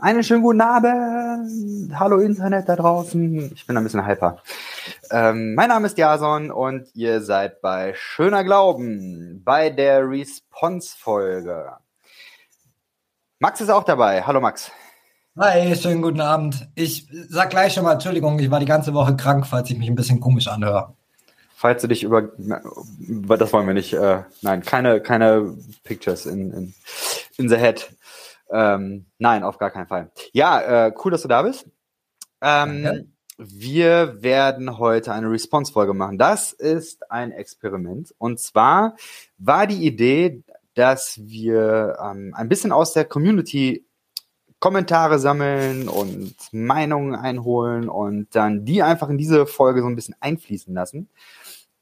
Einen schönen guten Abend. Hallo Internet da draußen. Ich bin ein bisschen hyper. Ähm, mein Name ist Jason und ihr seid bei Schöner Glauben bei der Response-Folge. Max ist auch dabei. Hallo Max. Hi, schönen guten Abend. Ich sag gleich schon mal Entschuldigung, ich war die ganze Woche krank, falls ich mich ein bisschen komisch anhöre. Falls du dich über, das wollen wir nicht, äh, nein, keine, keine Pictures in, in, in the head. Ähm, nein, auf gar keinen Fall. Ja, äh, cool, dass du da bist. Ähm, wir werden heute eine Response-Folge machen. Das ist ein Experiment. Und zwar war die Idee, dass wir ähm, ein bisschen aus der Community Kommentare sammeln und Meinungen einholen und dann die einfach in diese Folge so ein bisschen einfließen lassen.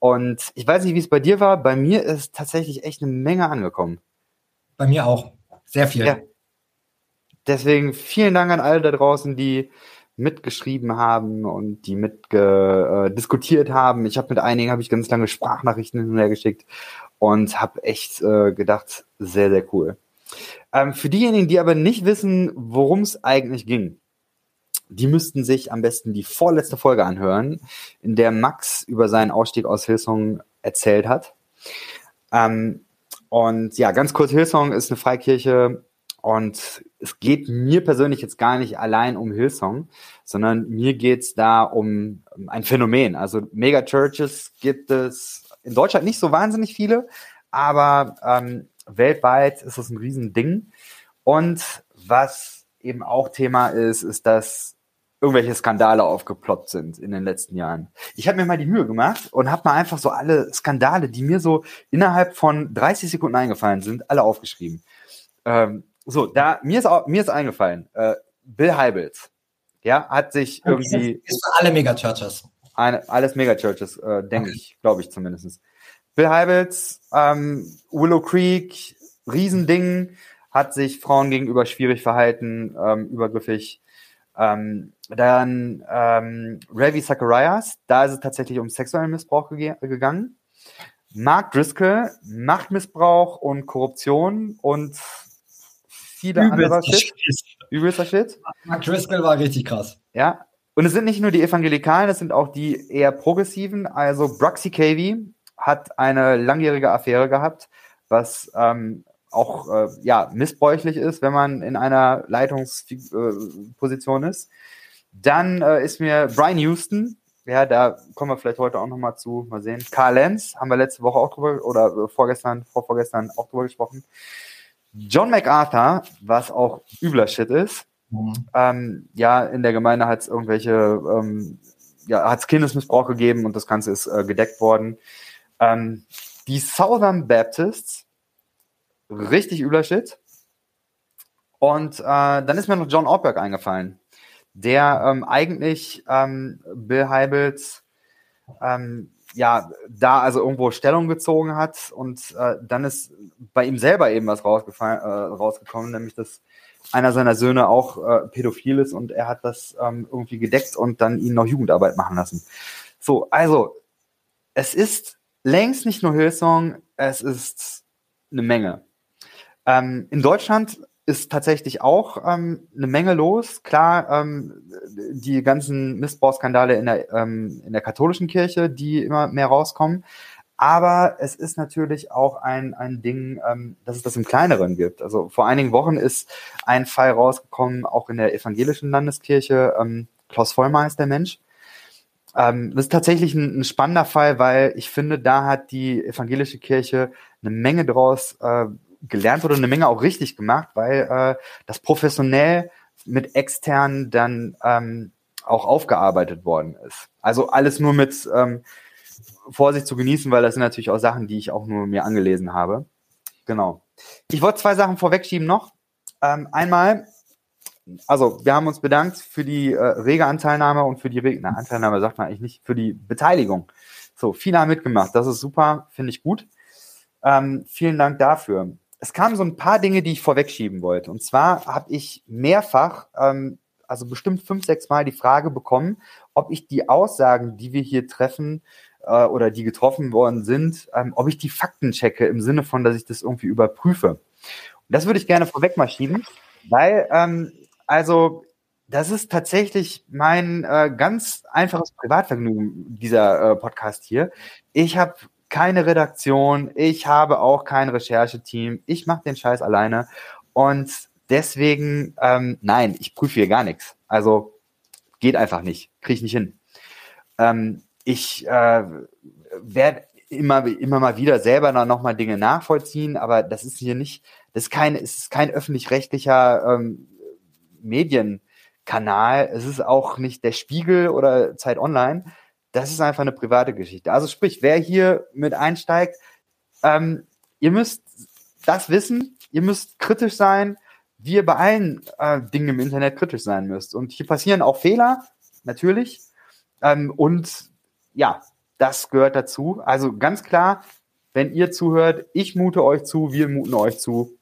Und ich weiß nicht, wie es bei dir war. Bei mir ist tatsächlich echt eine Menge angekommen. Bei mir auch. Sehr viel. Ja. Deswegen vielen Dank an alle da draußen, die mitgeschrieben haben und die mit äh, haben. Ich habe mit einigen habe ich ganz lange Sprachnachrichten hin und her geschickt und habe echt äh, gedacht, sehr sehr cool. Ähm, für diejenigen, die aber nicht wissen, worum es eigentlich ging, die müssten sich am besten die vorletzte Folge anhören, in der Max über seinen Ausstieg aus Hillsong erzählt hat. Ähm, und ja, ganz kurz, Hillsong ist eine Freikirche und es geht mir persönlich jetzt gar nicht allein um Hillsong, sondern mir geht's da um ein Phänomen. Also Megachurches gibt es in Deutschland nicht so wahnsinnig viele, aber ähm, weltweit ist es ein Riesending. Und was eben auch Thema ist, ist, dass irgendwelche Skandale aufgeploppt sind in den letzten Jahren. Ich habe mir mal die Mühe gemacht und habe mal einfach so alle Skandale, die mir so innerhalb von 30 Sekunden eingefallen sind, alle aufgeschrieben. Ähm, so, da mir ist auch, mir ist eingefallen, äh, Bill Heibels, ja, hat sich irgendwie ist, ist für alle Megachurches. Eine, alles Megachurches, äh, denke okay. ich, glaube ich zumindest. Bill Heibels, ähm, Willow Creek, Riesending, hat sich Frauen gegenüber schwierig verhalten, ähm, übergriffig. Ähm, dann ähm, Ravi Zacharias, da ist es tatsächlich um sexuellen Missbrauch ge gegangen. Mark Driscoll, Machtmissbrauch und Korruption und viele andere Shit. Übelster Shit. Mark Driscoll war richtig krass. Ja. Und es sind nicht nur die Evangelikalen, es sind auch die eher progressiven. Also Bruxy Cavey hat eine langjährige Affäre gehabt, was ähm, auch äh, ja missbräuchlich ist, wenn man in einer Leitungsposition äh, ist. Dann äh, ist mir Brian Houston, ja, da kommen wir vielleicht heute auch nochmal zu, mal sehen. Carl Lenz, haben wir letzte Woche auch drüber, oder vorgestern, vorvorgestern auch drüber gesprochen. John MacArthur, was auch übler Shit ist. Mhm. Ähm, ja, in der Gemeinde hat es irgendwelche, ähm, ja, hat es Kindesmissbrauch gegeben und das Ganze ist äh, gedeckt worden. Ähm, die Southern Baptists, richtig übler Shit. Und äh, dann ist mir noch John Ortberg eingefallen, der ähm, eigentlich ähm, Bill Heibels ähm, ja, da also irgendwo Stellung gezogen hat und äh, dann ist bei ihm selber eben was rausgefallen, äh, rausgekommen, nämlich dass einer seiner Söhne auch äh, pädophil ist und er hat das ähm, irgendwie gedeckt und dann ihn noch Jugendarbeit machen lassen. So, also es ist längst nicht nur Hillsong, es ist eine Menge. Ähm, in Deutschland ist tatsächlich auch ähm, eine Menge los. Klar, ähm, die ganzen Missbrauchsskandale in der, ähm, in der katholischen Kirche, die immer mehr rauskommen. Aber es ist natürlich auch ein, ein Ding, ähm, dass es das im Kleineren gibt. Also vor einigen Wochen ist ein Fall rausgekommen, auch in der evangelischen Landeskirche. Ähm, Klaus Vollmer ist der Mensch. Ähm, das ist tatsächlich ein, ein, spannender Fall, weil ich finde, da hat die evangelische Kirche eine Menge draus äh, gelernt wurde, eine Menge auch richtig gemacht, weil äh, das professionell mit externen dann ähm, auch aufgearbeitet worden ist. Also alles nur mit ähm, Vorsicht zu genießen, weil das sind natürlich auch Sachen, die ich auch nur mir angelesen habe. Genau. Ich wollte zwei Sachen vorwegschieben noch. Ähm, einmal, also wir haben uns bedankt für die äh, rege Anteilnahme und für die rege, na, Anteilnahme sagt man eigentlich nicht, für die Beteiligung. So, viele haben mitgemacht. Das ist super, finde ich gut. Ähm, vielen Dank dafür es kamen so ein paar Dinge, die ich vorwegschieben wollte. Und zwar habe ich mehrfach, ähm, also bestimmt fünf, sechs Mal die Frage bekommen, ob ich die Aussagen, die wir hier treffen äh, oder die getroffen worden sind, ähm, ob ich die Fakten checke im Sinne von, dass ich das irgendwie überprüfe. Und das würde ich gerne vorweg mal schieben. Weil, ähm, also, das ist tatsächlich mein äh, ganz einfaches Privatvergnügen, dieser äh, Podcast hier. Ich habe keine Redaktion, ich habe auch kein Rechercheteam, ich mache den Scheiß alleine und deswegen, ähm, nein, ich prüfe hier gar nichts. Also geht einfach nicht, kriege ich nicht hin. Ähm, ich äh, werde immer, immer mal wieder selber dann nochmal Dinge nachvollziehen, aber das ist hier nicht, das ist kein, ist kein öffentlich-rechtlicher ähm, Medienkanal. Es ist auch nicht der Spiegel oder Zeit Online. Das ist einfach eine private Geschichte. Also sprich, wer hier mit einsteigt, ähm, ihr müsst das wissen, ihr müsst kritisch sein, wie ihr bei allen äh, Dingen im Internet kritisch sein müsst. Und hier passieren auch Fehler, natürlich. Ähm, und ja, das gehört dazu. Also ganz klar, wenn ihr zuhört, ich mute euch zu, wir muten euch zu.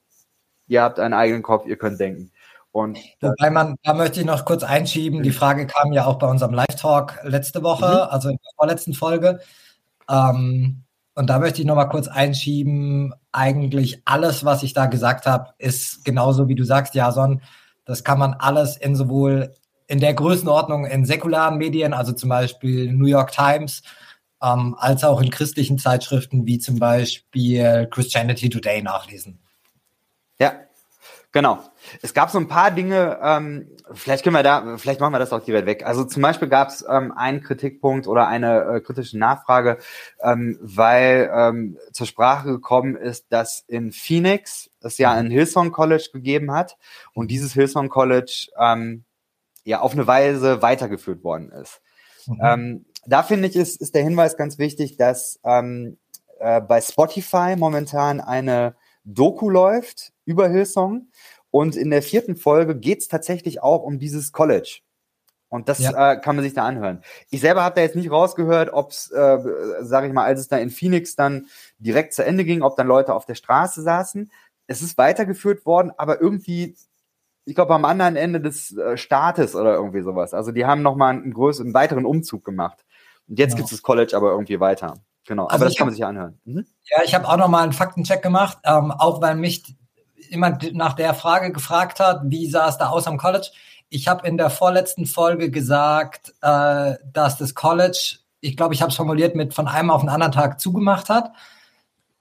Ihr habt einen eigenen Kopf, ihr könnt denken. Und Wobei man, da möchte ich noch kurz einschieben, die Frage kam ja auch bei unserem Live-Talk letzte Woche, mhm. also in der vorletzten Folge. Ähm, und da möchte ich noch mal kurz einschieben, eigentlich alles, was ich da gesagt habe, ist genauso wie du sagst, Jason. Das kann man alles in sowohl in der Größenordnung in säkularen Medien, also zum Beispiel New York Times, ähm, als auch in christlichen Zeitschriften wie zum Beispiel Christianity Today nachlesen. Ja, genau. Es gab so ein paar Dinge, ähm, vielleicht können wir da, vielleicht machen wir das auch direkt weg. Also zum Beispiel gab es ähm, einen Kritikpunkt oder eine äh, kritische Nachfrage, ähm, weil ähm, zur Sprache gekommen ist, dass in Phoenix es ja ein Hillsong College gegeben hat und dieses Hillsong College ähm, ja auf eine Weise weitergeführt worden ist. Mhm. Ähm, da finde ich, ist, ist der Hinweis ganz wichtig, dass ähm, äh, bei Spotify momentan eine Doku läuft über Hillsong und in der vierten Folge geht es tatsächlich auch um dieses College. Und das ja. äh, kann man sich da anhören. Ich selber habe da jetzt nicht rausgehört, ob es, äh, sage ich mal, als es da in Phoenix dann direkt zu Ende ging, ob dann Leute auf der Straße saßen. Es ist weitergeführt worden, aber irgendwie, ich glaube, am anderen Ende des äh, Staates oder irgendwie sowas. Also die haben nochmal einen größeren, einen weiteren Umzug gemacht. Und jetzt genau. gibt es das College aber irgendwie weiter. Genau, also aber das kann man sich anhören. Mhm. Ja, ich habe auch nochmal einen Faktencheck gemacht, ähm, auch weil mich jemand nach der Frage gefragt hat, wie sah es da aus am College. Ich habe in der vorletzten Folge gesagt, äh, dass das College, ich glaube, ich habe es formuliert, mit von einem auf den anderen Tag zugemacht hat.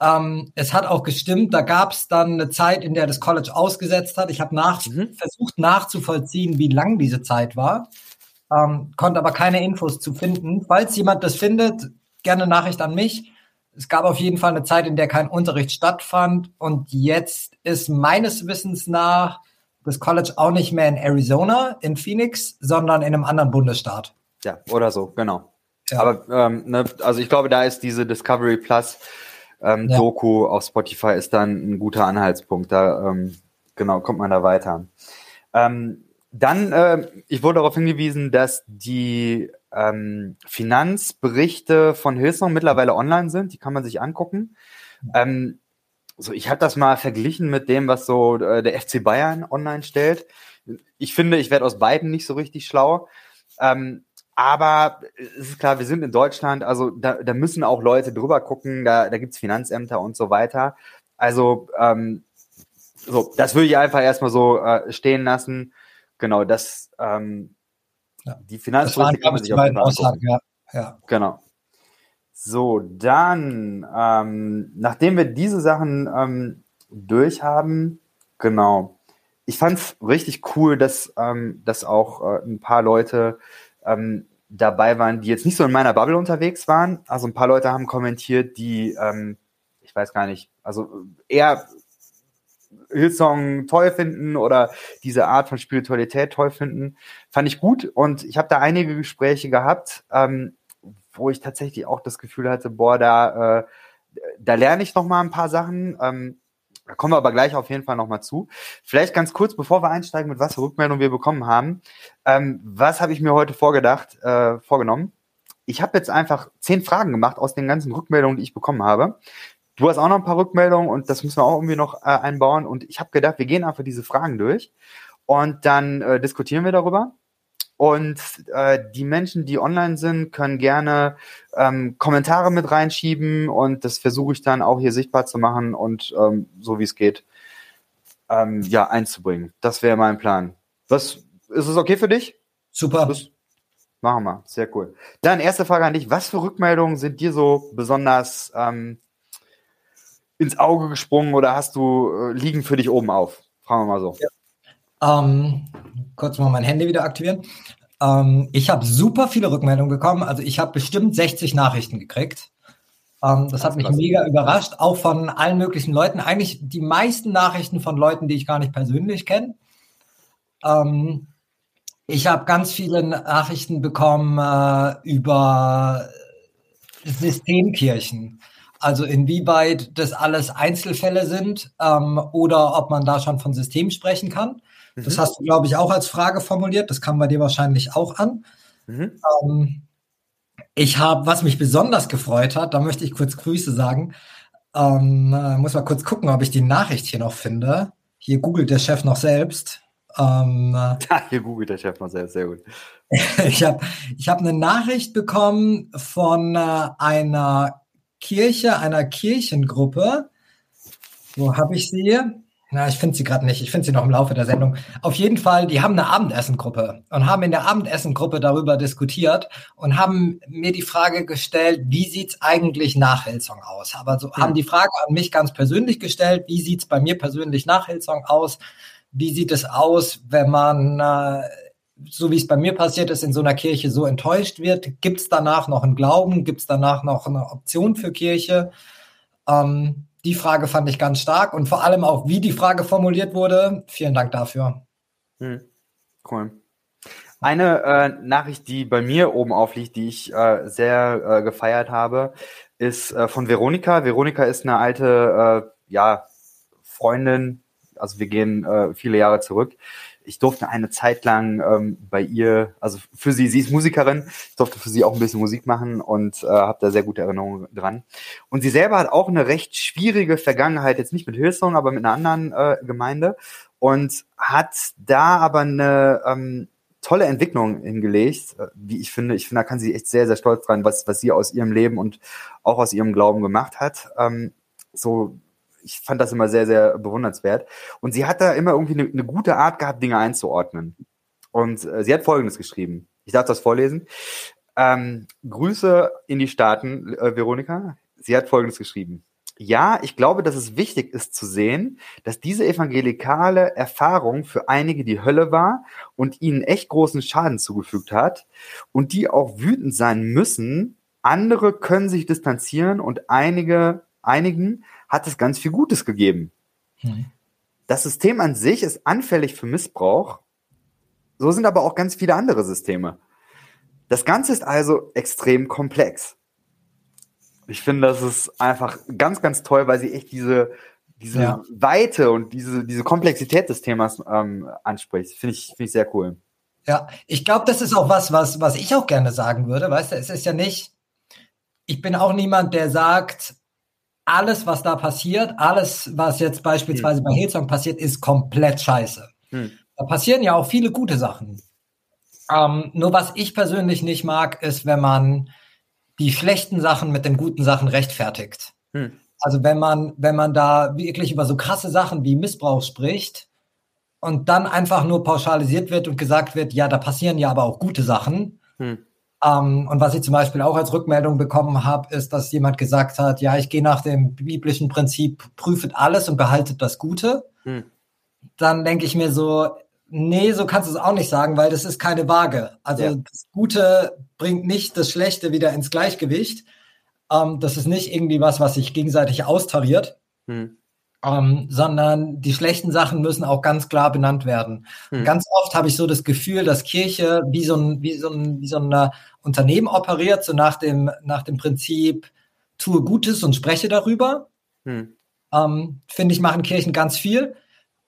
Ähm, es hat auch gestimmt, da gab es dann eine Zeit, in der das College ausgesetzt hat. Ich habe nach, mhm. versucht nachzuvollziehen, wie lang diese Zeit war, ähm, konnte aber keine Infos zu finden. Falls jemand das findet, gerne Nachricht an mich es gab auf jeden Fall eine Zeit, in der kein Unterricht stattfand. Und jetzt ist meines Wissens nach das College auch nicht mehr in Arizona, in Phoenix, sondern in einem anderen Bundesstaat. Ja, oder so, genau. Ja. Aber ähm, ne, also ich glaube, da ist diese Discovery Plus ähm, ja. Doku auf Spotify ist dann ein guter Anhaltspunkt. Da ähm, genau kommt man da weiter. Ähm, dann, äh, ich wurde darauf hingewiesen, dass die ähm, Finanzberichte von Hillsong mittlerweile online sind. Die kann man sich angucken. Ähm, so, ich habe das mal verglichen mit dem, was so äh, der FC Bayern online stellt. Ich finde, ich werde aus beiden nicht so richtig schlau. Ähm, aber es ist klar, wir sind in Deutschland, also da, da müssen auch Leute drüber gucken, da, da gibt es Finanzämter und so weiter. Also ähm, so, das würde ich einfach erstmal so äh, stehen lassen genau, das, ähm, ja. die Finanzpolitik kann man sich auf Aussagen, ja. ja. Genau. So, dann, ähm, nachdem wir diese Sachen ähm, durch haben, genau. Ich fand es richtig cool, dass, ähm, dass auch äh, ein paar Leute ähm, dabei waren, die jetzt nicht so in meiner Bubble unterwegs waren. Also ein paar Leute haben kommentiert, die, ähm, ich weiß gar nicht, also eher Hillsong toll finden oder diese Art von Spiritualität toll finden, fand ich gut. Und ich habe da einige Gespräche gehabt, ähm, wo ich tatsächlich auch das Gefühl hatte, boah, da, äh, da lerne ich noch mal ein paar Sachen. Ähm, da kommen wir aber gleich auf jeden Fall noch mal zu. Vielleicht ganz kurz, bevor wir einsteigen, mit was für Rückmeldungen wir bekommen haben. Ähm, was habe ich mir heute vorgedacht, äh, vorgenommen? Ich habe jetzt einfach zehn Fragen gemacht aus den ganzen Rückmeldungen, die ich bekommen habe. Du hast auch noch ein paar Rückmeldungen und das müssen wir auch irgendwie noch äh, einbauen. Und ich habe gedacht, wir gehen einfach diese Fragen durch und dann äh, diskutieren wir darüber. Und äh, die Menschen, die online sind, können gerne ähm, Kommentare mit reinschieben und das versuche ich dann auch hier sichtbar zu machen und ähm, so wie es geht ähm, ja, einzubringen. Das wäre mein Plan. Was ist es okay für dich? Super. Das machen wir. Sehr cool. Dann erste Frage an dich. Was für Rückmeldungen sind dir so besonders ähm, ins Auge gesprungen oder hast du äh, liegen für dich oben auf? Fragen wir mal so. Ja. Ähm, kurz mal mein Handy wieder aktivieren. Ähm, ich habe super viele Rückmeldungen bekommen. Also ich habe bestimmt 60 Nachrichten gekriegt. Ähm, das, das hat mich krass. mega überrascht, auch von allen möglichen Leuten. Eigentlich die meisten Nachrichten von Leuten, die ich gar nicht persönlich kenne. Ähm, ich habe ganz viele Nachrichten bekommen äh, über Systemkirchen. Also inwieweit das alles Einzelfälle sind ähm, oder ob man da schon von System sprechen kann. Mhm. Das hast du, glaube ich, auch als Frage formuliert. Das kam bei dir wahrscheinlich auch an. Mhm. Ähm, ich habe, was mich besonders gefreut hat, da möchte ich kurz Grüße sagen. Ähm, äh, muss mal kurz gucken, ob ich die Nachricht hier noch finde. Hier googelt der Chef noch selbst. Ähm, hier googelt der Chef noch selbst, sehr gut. ich habe ich hab eine Nachricht bekommen von äh, einer Kirche, einer Kirchengruppe. Wo habe ich sie? Na, ich finde sie gerade nicht. Ich finde sie noch im Laufe der Sendung. Auf jeden Fall, die haben eine Abendessengruppe und haben in der Abendessengruppe darüber diskutiert und haben mir die Frage gestellt, wie sieht's eigentlich nach Hillsong aus? Aber so mhm. haben die Frage an mich ganz persönlich gestellt, wie sieht's bei mir persönlich nach Hillsong aus? Wie sieht es aus, wenn man, äh, so wie es bei mir passiert ist, in so einer Kirche so enttäuscht wird? Gibt's danach noch einen Glauben? Gibt's danach noch eine Option für Kirche? Ähm, die Frage fand ich ganz stark und vor allem auch, wie die Frage formuliert wurde. Vielen Dank dafür. Hm. Cool. Eine äh, Nachricht, die bei mir oben aufliegt, die ich äh, sehr äh, gefeiert habe, ist äh, von Veronika. Veronika ist eine alte, äh, ja, Freundin, also wir gehen äh, viele Jahre zurück, ich durfte eine Zeit lang ähm, bei ihr, also für sie, sie ist Musikerin, ich durfte für sie auch ein bisschen Musik machen und äh, habe da sehr gute Erinnerungen dran. Und sie selber hat auch eine recht schwierige Vergangenheit, jetzt nicht mit Hillsong, aber mit einer anderen äh, Gemeinde und hat da aber eine ähm, tolle Entwicklung hingelegt, äh, wie ich finde. Ich finde, da kann sie echt sehr, sehr stolz dran, was, was sie aus ihrem Leben und auch aus ihrem Glauben gemacht hat. Ähm, so ich fand das immer sehr, sehr bewundernswert. Und sie hat da immer irgendwie eine, eine gute Art gehabt, Dinge einzuordnen. Und äh, sie hat Folgendes geschrieben. Ich darf das vorlesen. Ähm, Grüße in die Staaten, äh, Veronika. Sie hat Folgendes geschrieben. Ja, ich glaube, dass es wichtig ist zu sehen, dass diese evangelikale Erfahrung für einige die Hölle war und ihnen echt großen Schaden zugefügt hat und die auch wütend sein müssen. Andere können sich distanzieren und einige, einigen hat es ganz viel Gutes gegeben. Mhm. Das System an sich ist anfällig für Missbrauch. So sind aber auch ganz viele andere Systeme. Das Ganze ist also extrem komplex. Ich finde, das ist einfach ganz, ganz toll, weil sie echt diese, diese ja. Weite und diese, diese Komplexität des Themas ähm, anspricht. Finde ich, finde ich sehr cool. Ja, ich glaube, das ist auch was, was, was ich auch gerne sagen würde. Weißt du, es ist ja nicht, ich bin auch niemand, der sagt, alles, was da passiert, alles, was jetzt beispielsweise hm. bei Hillsong passiert, ist komplett scheiße. Hm. Da passieren ja auch viele gute Sachen. Ähm, nur was ich persönlich nicht mag, ist, wenn man die schlechten Sachen mit den guten Sachen rechtfertigt. Hm. Also wenn man, wenn man da wirklich über so krasse Sachen wie Missbrauch spricht und dann einfach nur pauschalisiert wird und gesagt wird, ja, da passieren ja aber auch gute Sachen, hm. Ähm, und was ich zum Beispiel auch als Rückmeldung bekommen habe, ist, dass jemand gesagt hat, ja, ich gehe nach dem biblischen Prinzip, prüfet alles und behaltet das Gute. Hm. Dann denke ich mir so, nee, so kannst du es auch nicht sagen, weil das ist keine Waage. Also ja. das Gute bringt nicht das Schlechte wieder ins Gleichgewicht. Ähm, das ist nicht irgendwie was, was sich gegenseitig austariert. Hm ähm, sondern die schlechten Sachen müssen auch ganz klar benannt werden. Hm. Ganz oft habe ich so das Gefühl, dass Kirche wie so ein, wie so ein, wie so ein äh, Unternehmen operiert, so nach dem, nach dem Prinzip, tue Gutes und spreche darüber. Hm. Ähm, Finde ich, machen Kirchen ganz viel.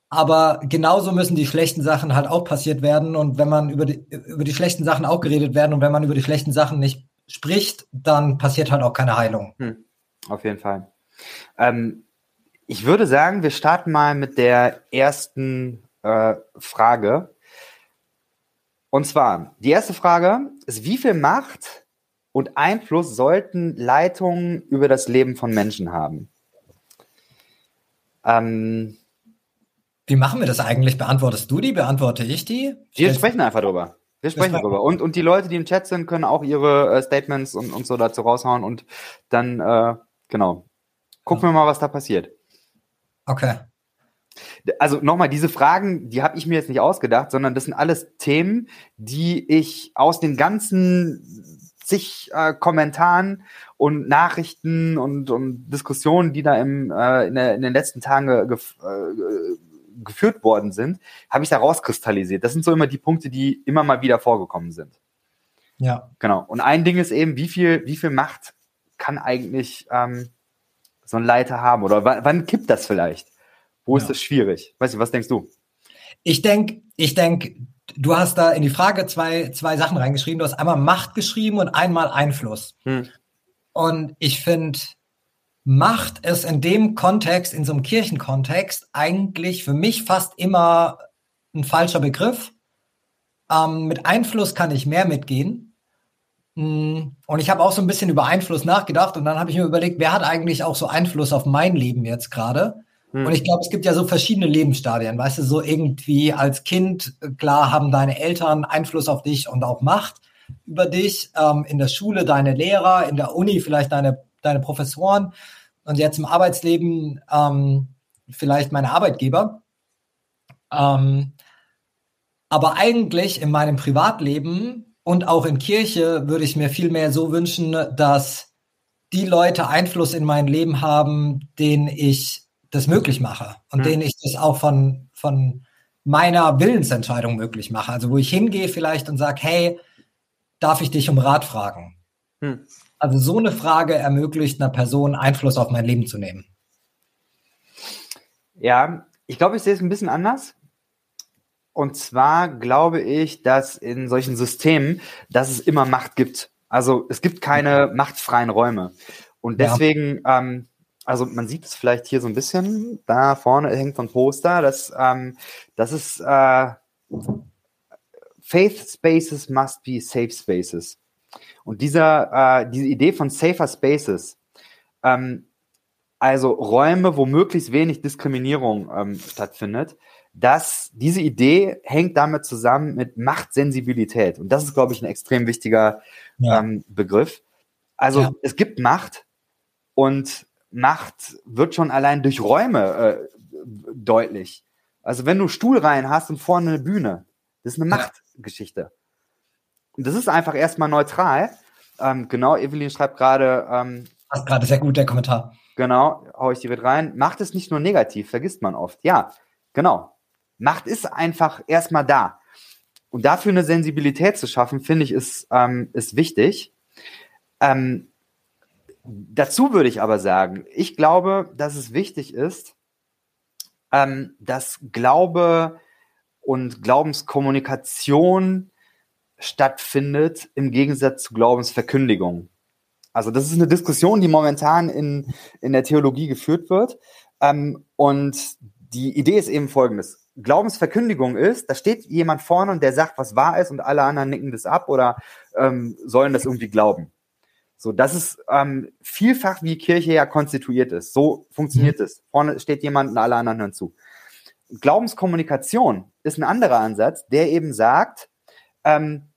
Aber genauso müssen die schlechten Sachen halt auch passiert werden. Und wenn man über die, über die schlechten Sachen auch geredet werden und wenn man über die schlechten Sachen nicht spricht, dann passiert halt auch keine Heilung. Hm. Auf jeden Fall. Ähm, ich würde sagen, wir starten mal mit der ersten äh, Frage. Und zwar, die erste Frage ist, wie viel Macht und Einfluss sollten Leitungen über das Leben von Menschen haben? Ähm, Wie machen wir das eigentlich? Beantwortest du die? Beantworte ich die? Wir sprechen einfach drüber. Wir sprechen darüber. Und, und die Leute, die im Chat sind, können auch ihre äh, Statements und, und so dazu raushauen und dann, äh, genau. Gucken ja. wir mal, was da passiert. Okay. Also nochmal, diese Fragen, die habe ich mir jetzt nicht ausgedacht, sondern das sind alles Themen, die ich aus den ganzen zig äh, Kommentaren und Nachrichten und, und Diskussionen, die da im, äh, in, der, in den letzten Tagen ge, äh, geführt worden sind, habe ich da rauskristallisiert. Das sind so immer die Punkte, die immer mal wieder vorgekommen sind. Ja. Genau. Und ein Ding ist eben, wie viel, wie viel Macht kann eigentlich ähm, so ein Leiter haben? Oder wann, kippt das vielleicht? Wo ja. ist das schwierig? Weißt du, was denkst du? Ich denke, ich denke, du hast da in die Frage zwei, zwei Sachen reingeschrieben. Du hast einmal Macht geschrieben und einmal Einfluss. Hm. Und ich finde, Macht ist in dem Kontext, in so einem Kirchenkontext, eigentlich für mich fast immer ein falscher Begriff. Ähm, mit Einfluss kann ich mehr mitgehen. Hm, und ich habe auch so ein bisschen über Einfluss nachgedacht und dann habe ich mir überlegt, wer hat eigentlich auch so Einfluss auf mein Leben jetzt gerade? Hm. Und ich glaube, es gibt ja so verschiedene Lebensstadien. Weißt du, so irgendwie als Kind, klar, haben deine Eltern Einfluss auf dich und auch Macht über dich. Ähm, in der Schule deine Lehrer, in der Uni vielleicht deine, deine Professoren und jetzt im Arbeitsleben ähm, vielleicht meine Arbeitgeber. Ähm, aber eigentlich in meinem Privatleben und auch in Kirche würde ich mir viel mehr so wünschen, dass die Leute Einfluss in mein Leben haben, denen ich das möglich mache und mhm. denen ich das auch von, von meiner Willensentscheidung möglich mache. Also wo ich hingehe vielleicht und sage, hey, darf ich dich um Rat fragen? Mhm. Also so eine Frage ermöglicht einer Person Einfluss auf mein Leben zu nehmen. Ja, ich glaube, ich sehe es ein bisschen anders. Und zwar glaube ich, dass in solchen Systemen, dass es immer Macht gibt. Also es gibt keine machtfreien Räume. Und deswegen ja. ähm, also man sieht es vielleicht hier so ein bisschen, da vorne hängt so ein Poster, das, ähm, das ist äh, Faith Spaces must be safe spaces. Und dieser, äh, diese Idee von safer Spaces, ähm, also Räume, wo möglichst wenig Diskriminierung ähm, stattfindet, dass diese Idee hängt damit zusammen mit Machtsensibilität. Und das ist, glaube ich, ein extrem wichtiger ja. ähm, Begriff. Also ja. es gibt Macht und Macht wird schon allein durch Räume äh, deutlich. Also wenn du Stuhlreihen hast und vorne eine Bühne, das ist eine Machtgeschichte. Und das ist einfach erstmal neutral. Ähm, genau, Evelyn schreibt gerade. Ähm, Passt gerade sehr gut, der Kommentar. Genau, hau ich direkt rein. Macht ist nicht nur negativ, vergisst man oft. Ja, genau. Macht ist einfach erstmal da. Und dafür eine Sensibilität zu schaffen, finde ich, ist, ähm, ist wichtig. Ähm, Dazu würde ich aber sagen, ich glaube, dass es wichtig ist, ähm, dass Glaube und Glaubenskommunikation stattfindet im Gegensatz zu Glaubensverkündigung. Also das ist eine Diskussion, die momentan in, in der Theologie geführt wird. Ähm, und die Idee ist eben folgendes. Glaubensverkündigung ist, da steht jemand vorne und der sagt, was wahr ist und alle anderen nicken das ab oder ähm, sollen das irgendwie glauben. So, das ist ähm, vielfach, wie Kirche ja konstituiert ist. So funktioniert mhm. es. Vorne steht jemand und alle anderen hören zu. Glaubenskommunikation ist ein anderer Ansatz, der eben sagt, ähm,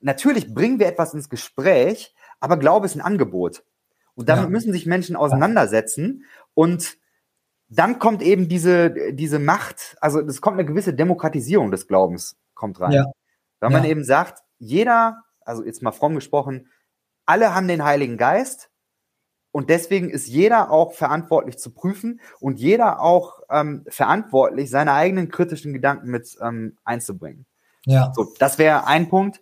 natürlich bringen wir etwas ins Gespräch, aber Glaube ist ein Angebot. Und damit ja. müssen sich Menschen auseinandersetzen. Und dann kommt eben diese, diese Macht, also es kommt eine gewisse Demokratisierung des Glaubens, kommt rein. Ja. Wenn man ja. eben sagt, jeder, also jetzt mal fromm gesprochen, alle haben den Heiligen Geist und deswegen ist jeder auch verantwortlich zu prüfen und jeder auch ähm, verantwortlich, seine eigenen kritischen Gedanken mit ähm, einzubringen. Ja. So, das wäre ein Punkt.